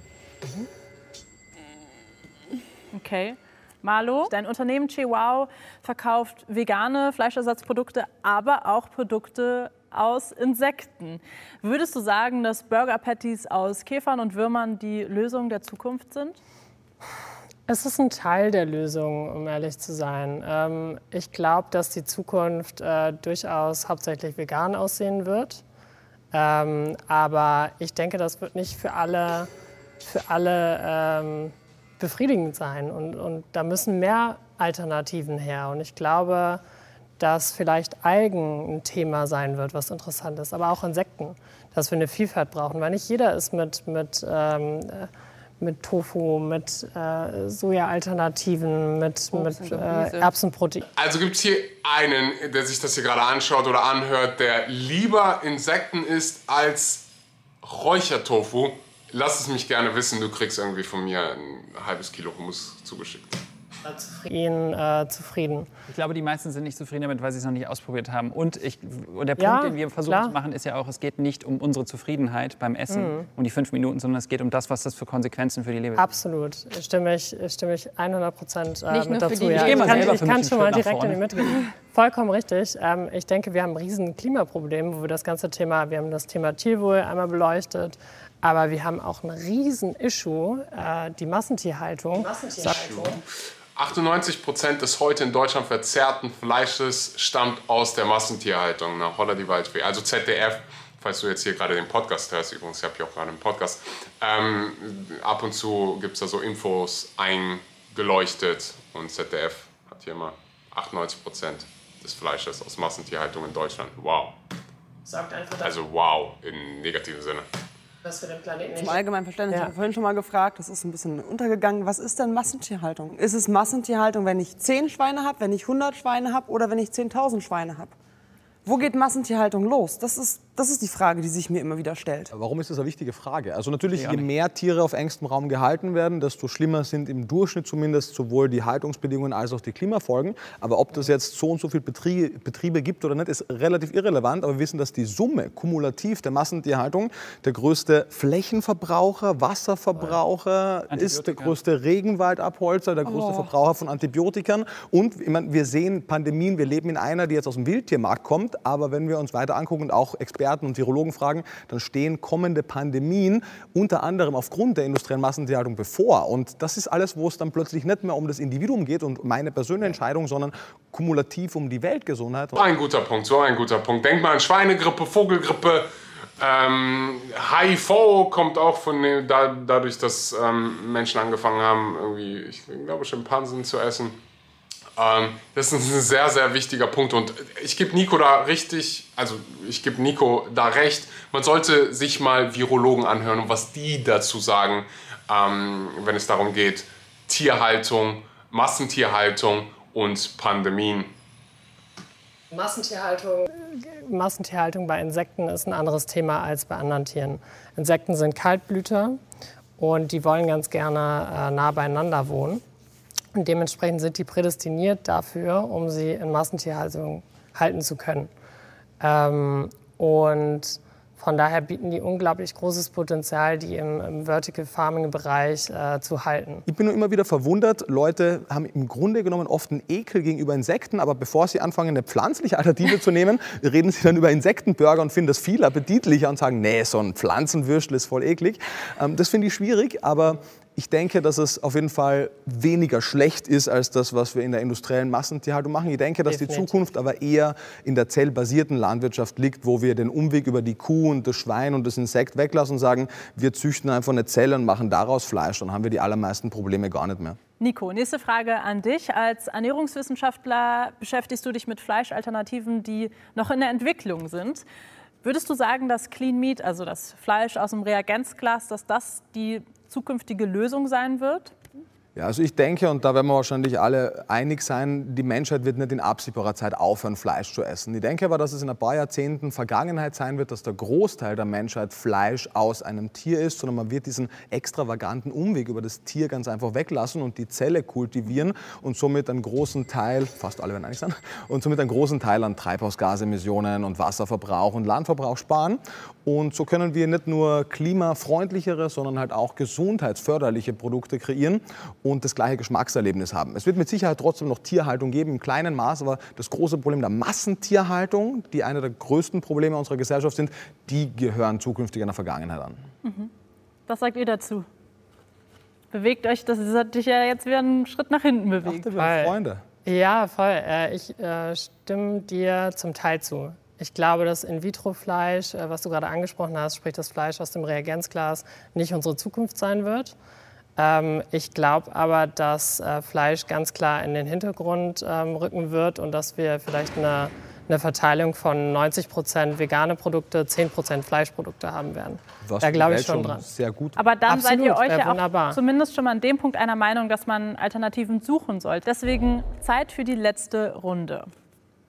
Speaker 5: Okay. Malo, dein Unternehmen Chihuahua verkauft vegane Fleischersatzprodukte, aber auch Produkte aus Insekten. Würdest du sagen, dass Burger Patties aus Käfern und Würmern die Lösung der Zukunft sind?
Speaker 6: Es ist ein Teil der Lösung, um ehrlich zu sein. Ähm, ich glaube, dass die Zukunft äh, durchaus hauptsächlich vegan aussehen wird. Ähm, aber ich denke, das wird nicht für alle, für alle ähm, befriedigend sein. Und, und da müssen mehr Alternativen her. Und ich glaube, dass vielleicht Algen ein Thema sein wird, was interessant ist, aber auch Insekten, dass wir eine Vielfalt brauchen, weil nicht jeder ist mit, mit ähm, mit Tofu, mit äh, Soja-Alternativen, mit, mit äh, Erbsenprotein.
Speaker 10: Also gibt es hier einen, der sich das hier gerade anschaut oder anhört, der lieber Insekten isst als Räuchertofu. Lass es mich gerne wissen, du kriegst irgendwie von mir ein halbes Kilo Hummus zugeschickt
Speaker 6: ihn äh, zufrieden.
Speaker 3: Ich glaube, die meisten sind nicht zufrieden damit, weil sie es noch nicht ausprobiert haben. Und, ich, und der Punkt, ja, den wir versuchen klar. zu machen, ist ja auch, es geht nicht um unsere Zufriedenheit beim Essen, mhm. um die fünf Minuten, sondern es geht um das, was das für Konsequenzen für die Leber
Speaker 6: hat. Absolut. Stimme ich, stimme ich 100 Prozent äh, mit dazu. Ja. Ich, kann, ich kann schon mal direkt in die Mitte gehen. Vollkommen richtig. Ähm, ich denke, wir haben ein riesen Klimaproblem, wo wir das ganze Thema, wir haben das Thema Tierwohl einmal beleuchtet, aber wir haben auch ein riesen Issue, äh, die Massentierhaltung. Die Massentierhaltung.
Speaker 10: 98 Prozent des heute in Deutschland verzehrten Fleisches stammt aus der Massentierhaltung nach Holla die Waldfee. Also ZDF, falls du jetzt hier gerade den Podcast hörst, übrigens, ich habe hier auch gerade einen Podcast, ähm, ab und zu gibt es da so Infos eingeleuchtet und ZDF hat hier mal 98 Prozent des Fleisches aus Massentierhaltung in Deutschland. Wow.
Speaker 6: Sagt einfach
Speaker 10: Also wow, im negativen Sinne
Speaker 2: was für den Planeten. Zum allgemeinen Verständnis, ja. ich habe vorhin schon mal gefragt, das ist ein bisschen untergegangen. Was ist denn Massentierhaltung? Ist es Massentierhaltung, wenn ich 10 Schweine habe, wenn ich 100 Schweine habe oder wenn ich 10.000 Schweine habe? Wo geht Massentierhaltung los? Das ist Das ist die Frage, die sich mir immer wieder stellt.
Speaker 9: Warum ist das eine wichtige Frage? Also natürlich,
Speaker 3: Ja,
Speaker 9: je mehr Tiere auf engstem Raum gehalten werden, desto schlimmer sind im Durchschnitt zumindest sowohl die Haltungsbedingungen als auch die Klimafolgen. Aber ob das jetzt so und so viele Betriebe, Betriebe gibt oder nicht, ist relativ irrelevant. Aber wir wissen, dass die Summe kumulativ der Massentierhaltung der größte Flächenverbraucher, Wasserverbraucher ist, der größte Regenwaldabholzer, der größte
Speaker 2: Oh.
Speaker 9: Verbraucher von Antibiotikern. Und ich meine, wir sehen Pandemien, wir leben in einer, die jetzt aus dem Wildtiermarkt kommt. Aber wenn wir uns weiter angucken und auch Experten und Virologen fragen, dann stehen kommende Pandemien unter anderem aufgrund der industriellen Massentierhaltung bevor. Und das ist alles, wo es dann plötzlich nicht mehr um das Individuum geht und meine persönliche Entscheidung, sondern kumulativ um die Weltgesundheit.
Speaker 10: So ein guter Punkt, so ein guter Punkt. Denk mal an Schweinegrippe, Vogelgrippe. Ähm, HIV kommt auch von da, dadurch, dass ähm, Menschen angefangen haben, irgendwie, ich glaube, Schimpansen zu essen. Ähm, das ist ein sehr, sehr wichtiger Punkt und ich gebe Nico da richtig, also ich gebe Nico da recht. Man sollte sich mal Virologen anhören und was die dazu sagen, ähm, wenn es darum geht, Tierhaltung, Massentierhaltung und Pandemien.
Speaker 6: Massentierhaltung, Massentierhaltung bei Insekten ist ein anderes Thema als bei anderen Tieren. Insekten sind Kaltblüter und die wollen ganz gerne äh, nah beieinander wohnen. Und dementsprechend sind die prädestiniert dafür, um sie in Massentierhaltung halten zu können. Ähm, und von daher bieten die unglaublich großes Potenzial, die im, im Vertical Farming Bereich äh, zu halten.
Speaker 9: Ich bin nur immer wieder verwundert, Leute haben im Grunde genommen oft einen Ekel gegenüber Insekten, aber bevor sie anfangen, eine pflanzliche Alternative zu nehmen, *laughs* reden sie dann über Insektenburger und finden das viel appetitlicher und sagen, nee, so ein Pflanzenwürstel ist voll eklig. Ähm, das finde ich schwierig, aber ich denke, dass es auf jeden Fall weniger schlecht ist als das, was wir in der industriellen Massentierhaltung machen. Ich denke, dass die
Speaker 6: Definitiv.
Speaker 9: Zukunft aber eher in der zellbasierten Landwirtschaft liegt, wo wir den Umweg über die Kuh und das Schwein und das Insekt weglassen und sagen, wir züchten einfach eine Zelle und machen daraus Fleisch. Dann haben wir die allermeisten Probleme gar nicht mehr.
Speaker 5: Nico, nächste Frage an dich. Als Ernährungswissenschaftler beschäftigst du dich mit Fleischalternativen, die noch in der Entwicklung sind. Würdest du sagen, dass Clean Meat, also das Fleisch aus dem Reagenzglas, dass das die zukünftige Lösung sein wird?
Speaker 9: Ja, also ich denke, und da werden wir wahrscheinlich alle einig sein, die Menschheit wird nicht in absehbarer Zeit aufhören, Fleisch zu essen. Ich denke aber, dass es in ein paar Jahrzehnten Vergangenheit sein wird, dass der Großteil der Menschheit Fleisch aus einem Tier ist, sondern man wird diesen extravaganten Umweg über das Tier ganz einfach weglassen und die Zelle kultivieren und somit einen großen Teil, fast alle werden einig sein, *laughs* und somit einen großen Teil an Treibhausgasemissionen und Wasserverbrauch und Landverbrauch sparen. Und so können wir nicht nur klimafreundlichere, sondern halt auch gesundheitsförderliche Produkte kreieren und das gleiche Geschmackserlebnis haben. Es wird mit Sicherheit trotzdem noch Tierhaltung geben, im kleinen Maß, aber das große Problem der Massentierhaltung, die eine der größten Probleme unserer Gesellschaft sind, die gehören zukünftig einer Vergangenheit an.
Speaker 5: Was sagt ihr dazu? Bewegt euch, das hat dich ja jetzt wieder einen Schritt nach hinten bewegt.
Speaker 9: Wir sind Freunde.
Speaker 6: Ja, voll. Äh, Ich äh, stimme dir zum Teil zu. Ich glaube, dass In-vitro-Fleisch, äh, was du gerade angesprochen hast, sprich das Fleisch aus dem Reagenzglas, nicht unsere Zukunft sein wird. Ähm, Ich glaube aber, dass äh, Fleisch ganz klar in den Hintergrund ähm, rücken wird und dass wir vielleicht eine, eine Verteilung von 90 Prozent vegane Produkte, 10 Prozent Fleischprodukte haben werden.
Speaker 9: Was
Speaker 6: da glaube ich schon dran.
Speaker 9: Sehr gut.
Speaker 5: Aber dann seid ihr
Speaker 6: Absolut,
Speaker 5: euch ja auch zumindest schon mal an dem Punkt einer Meinung, dass man Alternativen suchen sollte. Deswegen Zeit für die letzte Runde.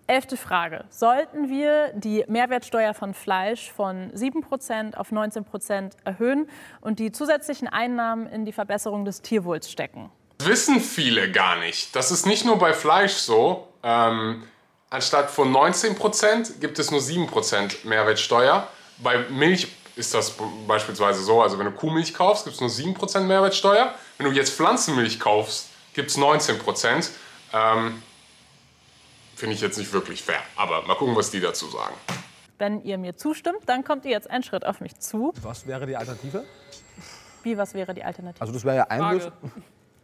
Speaker 5: Elfte Frage. Sollten wir die Mehrwertsteuer von Fleisch von 7% auf 19% erhöhen und die zusätzlichen Einnahmen in die Verbesserung des Tierwohls stecken?
Speaker 10: wissen viele gar nicht. Das ist nicht nur bei Fleisch so. Ähm, anstatt von 19% gibt es nur 7% Mehrwertsteuer. Bei Milch ist das beispielsweise so. Also wenn du Kuhmilch kaufst, gibt es nur 7% Mehrwertsteuer. Wenn du jetzt Pflanzenmilch kaufst, gibt es 19%. Ähm, Finde ich jetzt nicht wirklich fair. Aber mal gucken, was die dazu sagen.
Speaker 5: Wenn ihr mir zustimmt, dann kommt ihr jetzt einen Schritt auf mich zu.
Speaker 9: Was wäre die Alternative?
Speaker 5: Wie, was wäre die Alternative?
Speaker 9: Also das wäre ja ein Lös-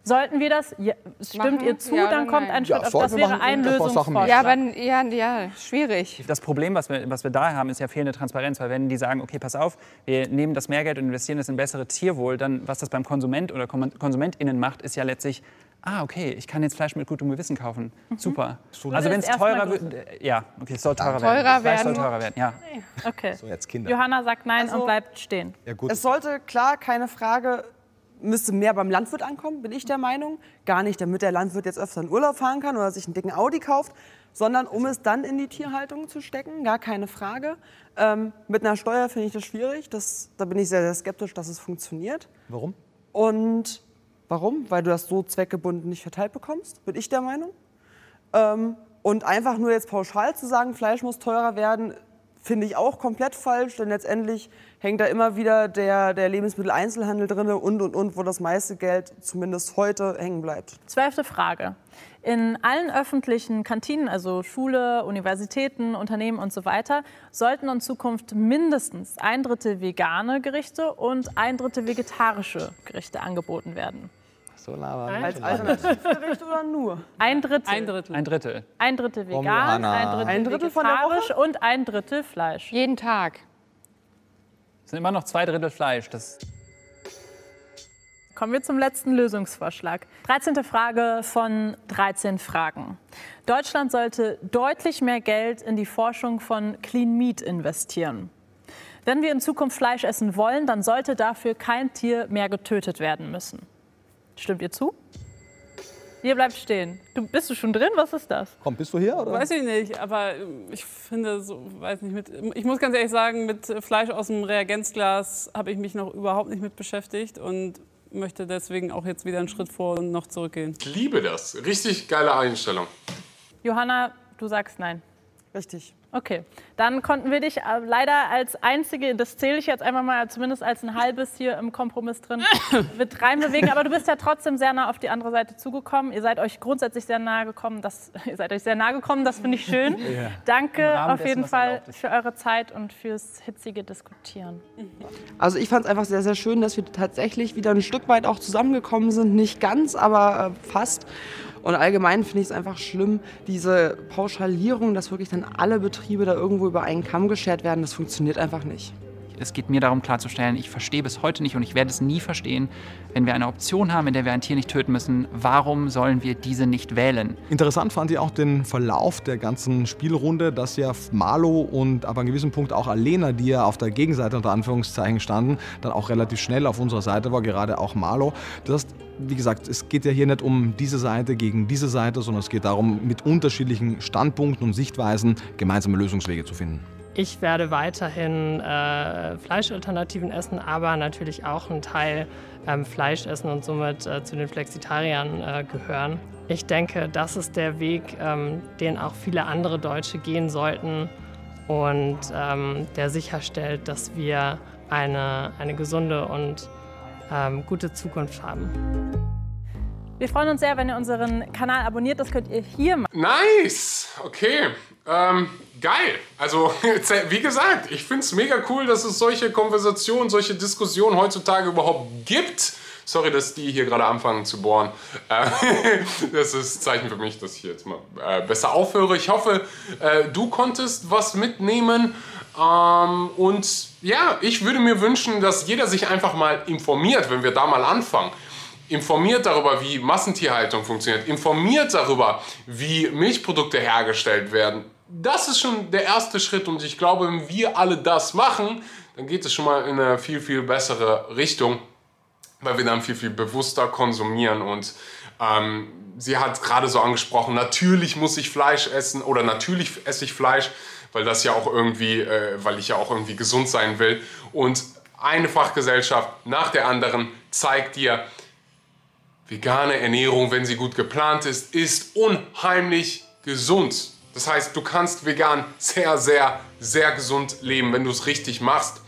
Speaker 5: Sollten wir das? Ja, stimmt
Speaker 1: Machen?
Speaker 5: ihr zu,
Speaker 1: Ja
Speaker 5: dann kommt
Speaker 1: nein?
Speaker 5: ein Schritt
Speaker 9: Ja,
Speaker 5: auf. Das wäre ein Lösungsvorschlag.
Speaker 1: Ja, aber ja, ja, schwierig.
Speaker 3: Das Problem, was wir, was wir da haben, ist ja fehlende Transparenz. Weil wenn die sagen, okay, pass auf, wir nehmen das Mehrgeld und investieren es in bessere Tierwohl, dann was das beim Konsument oder KonsumentInnen macht, ist ja letztlich, ah, okay, ich kann jetzt Fleisch mit gutem Gewissen kaufen. Super.
Speaker 5: Würde
Speaker 3: Also wenn
Speaker 5: es
Speaker 3: teurer wird, äh, ja, okay, es soll teurer,
Speaker 1: Teurer
Speaker 3: werden. Fleisch soll teurer werden, ja.
Speaker 5: Okay.
Speaker 9: So, jetzt Kinder.
Speaker 5: Johanna sagt nein
Speaker 2: Also-
Speaker 5: und bleibt stehen.
Speaker 9: Ja, gut.
Speaker 2: Es sollte klar, keine Frage, müsste mehr beim Landwirt ankommen, bin ich der Meinung. Gar nicht, damit der Landwirt jetzt öfter in Urlaub fahren kann oder sich einen dicken Audi kauft, sondern um es dann in die Tierhaltung zu stecken, gar keine Frage. Ähm, mit einer Steuer finde ich das schwierig. Das, da bin ich sehr, sehr skeptisch, dass es funktioniert.
Speaker 9: Warum?
Speaker 2: Und warum? Weil du das so zweckgebunden nicht verteilt bekommst, bin ich der Meinung. Ähm, und einfach nur jetzt pauschal zu sagen, Fleisch muss teurer werden, finde ich auch komplett falsch, denn letztendlich hängt da immer wieder der, der Lebensmitteleinzelhandel drin und, und, und, wo das meiste Geld zumindest heute hängen bleibt.
Speaker 5: Zwölfte Frage. In allen öffentlichen Kantinen, also Schule, Universitäten, Unternehmen und so weiter, sollten in Zukunft mindestens ein Drittel vegane Gerichte und ein Drittel vegetarische Gerichte angeboten werden.
Speaker 9: So labern.
Speaker 2: Als Alternativgericht oder nur?
Speaker 5: Ein Drittel.
Speaker 8: Ein Drittel.
Speaker 3: Ein Drittel.
Speaker 5: Ein Drittel vegan,
Speaker 9: Johanna.
Speaker 5: ein Drittel,
Speaker 2: Ein Drittel von der
Speaker 5: vegetarisch und ein Drittel Fleisch.
Speaker 1: Jeden Tag.
Speaker 3: Es sind immer noch zwei Drittel Fleisch. Das
Speaker 5: Kommen wir zum letzten Lösungsvorschlag. 13. Frage von 13 Fragen. Deutschland sollte deutlich mehr Geld in die Forschung von Clean Meat investieren. Wenn wir in Zukunft Fleisch essen wollen, dann sollte dafür kein Tier mehr getötet werden müssen. Stimmt ihr zu? Ihr bleibt stehen. Du, bist du schon drin? Was ist das?
Speaker 9: Komm, bist du hier? Oder?
Speaker 8: Weiß ich nicht, aber ich finde so, weiß nicht, mit, ich muss ganz ehrlich sagen, mit Fleisch aus dem Reagenzglas habe ich mich noch überhaupt nicht mit beschäftigt und möchte deswegen auch jetzt wieder einen Schritt vor und noch zurückgehen.
Speaker 10: Ich liebe das. Richtig geile Einstellung.
Speaker 5: Johanna, du sagst nein.
Speaker 2: Richtig.
Speaker 5: Okay, dann konnten wir dich äh, leider als einzige, das zähle ich jetzt einfach mal zumindest als ein halbes hier im Kompromiss drin, *laughs* mit reinbewegen. Aber du bist ja trotzdem sehr nah auf die andere Seite zugekommen. Ihr seid euch grundsätzlich sehr nahe gekommen. Das, *laughs* ihr seid euch sehr nahe gekommen, das finde ich schön. *laughs* Danke
Speaker 3: Rahmen
Speaker 5: auf
Speaker 3: dessen,
Speaker 5: jeden
Speaker 3: was
Speaker 5: Fall für eure Zeit und fürs hitzige Diskutieren.
Speaker 2: Also ich fand es einfach sehr, sehr schön, dass wir tatsächlich wieder ein Stück weit auch zusammengekommen sind. Nicht ganz, aber äh, fast. Und allgemein finde ich es einfach schlimm, diese Pauschalierung, dass wirklich dann alle Betriebe da irgendwo über einen Kamm geschert werden, das funktioniert einfach nicht.
Speaker 3: Es geht mir darum klarzustellen, ich verstehe bis heute nicht und ich werde es nie verstehen, wenn wir eine Option haben, in der wir ein Tier nicht töten müssen, warum sollen wir diese nicht wählen?
Speaker 9: Interessant fand ich auch den Verlauf der ganzen Spielrunde, dass ja Marlo und ab einem gewissen Punkt auch Alena, die ja auf der Gegenseite unter Anführungszeichen standen, dann auch relativ schnell auf unserer Seite war, gerade auch Marlo. Das heißt, wie gesagt, es geht ja hier nicht um diese Seite gegen diese Seite, sondern es geht darum, mit unterschiedlichen Standpunkten und Sichtweisen gemeinsame Lösungswege zu finden.
Speaker 6: Ich werde weiterhin äh, Fleischalternativen essen, aber natürlich auch einen Teil ähm, Fleisch essen und somit äh, zu den Flexitariern äh, gehören. Ich denke, das ist der Weg, ähm, den auch viele andere Deutsche gehen sollten und ähm, der sicherstellt, dass wir eine, eine gesunde und ähm, gute Zukunft haben.
Speaker 5: Wir freuen uns sehr, wenn ihr unseren Kanal abonniert. Das könnt ihr hier machen.
Speaker 10: Nice, okay. Ähm, geil. Also, *laughs* wie gesagt, ich finde es mega cool, dass es solche Konversationen, solche Diskussionen heutzutage überhaupt gibt. Sorry, dass die hier gerade anfangen zu bohren. Äh, *laughs* das ist Zeichen für mich, dass ich jetzt mal äh, besser aufhöre. Ich hoffe, äh, du konntest was mitnehmen. Ähm, und ja, ich würde mir wünschen, dass jeder sich einfach mal informiert, wenn wir da mal anfangen informiert darüber, wie Massentierhaltung funktioniert, informiert darüber, wie Milchprodukte hergestellt werden. Das ist schon der erste Schritt und ich glaube, wenn wir alle das machen, dann geht es schon mal in eine viel, viel bessere Richtung, weil wir dann viel, viel bewusster konsumieren und ähm, sie hat gerade so angesprochen, natürlich muss ich Fleisch essen oder natürlich esse ich Fleisch, weil das ja auch irgendwie, äh, weil ich ja auch irgendwie gesund sein will und eine Fachgesellschaft nach der anderen zeigt dir, Vegane Ernährung, wenn sie gut geplant ist, ist unheimlich gesund. Das heißt, du kannst vegan sehr, sehr, sehr gesund leben, wenn du es richtig machst.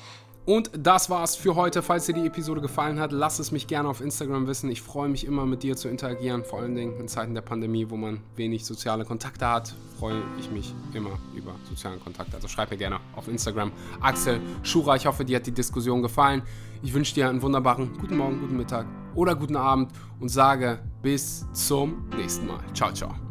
Speaker 4: Und das war's für heute. Falls dir die Episode gefallen hat, lass es mich gerne auf Instagram wissen. Ich freue mich immer mit dir zu interagieren, vor allen Dingen in Zeiten der Pandemie, wo man wenig soziale Kontakte hat, freue ich mich immer über soziale Kontakte. Also schreib mir gerne auf Instagram. Axel Schura, ich hoffe, dir hat die Diskussion gefallen. Ich wünsche dir einen wunderbaren guten Morgen, guten Mittag oder guten Abend und sage bis zum nächsten Mal. Ciao, ciao.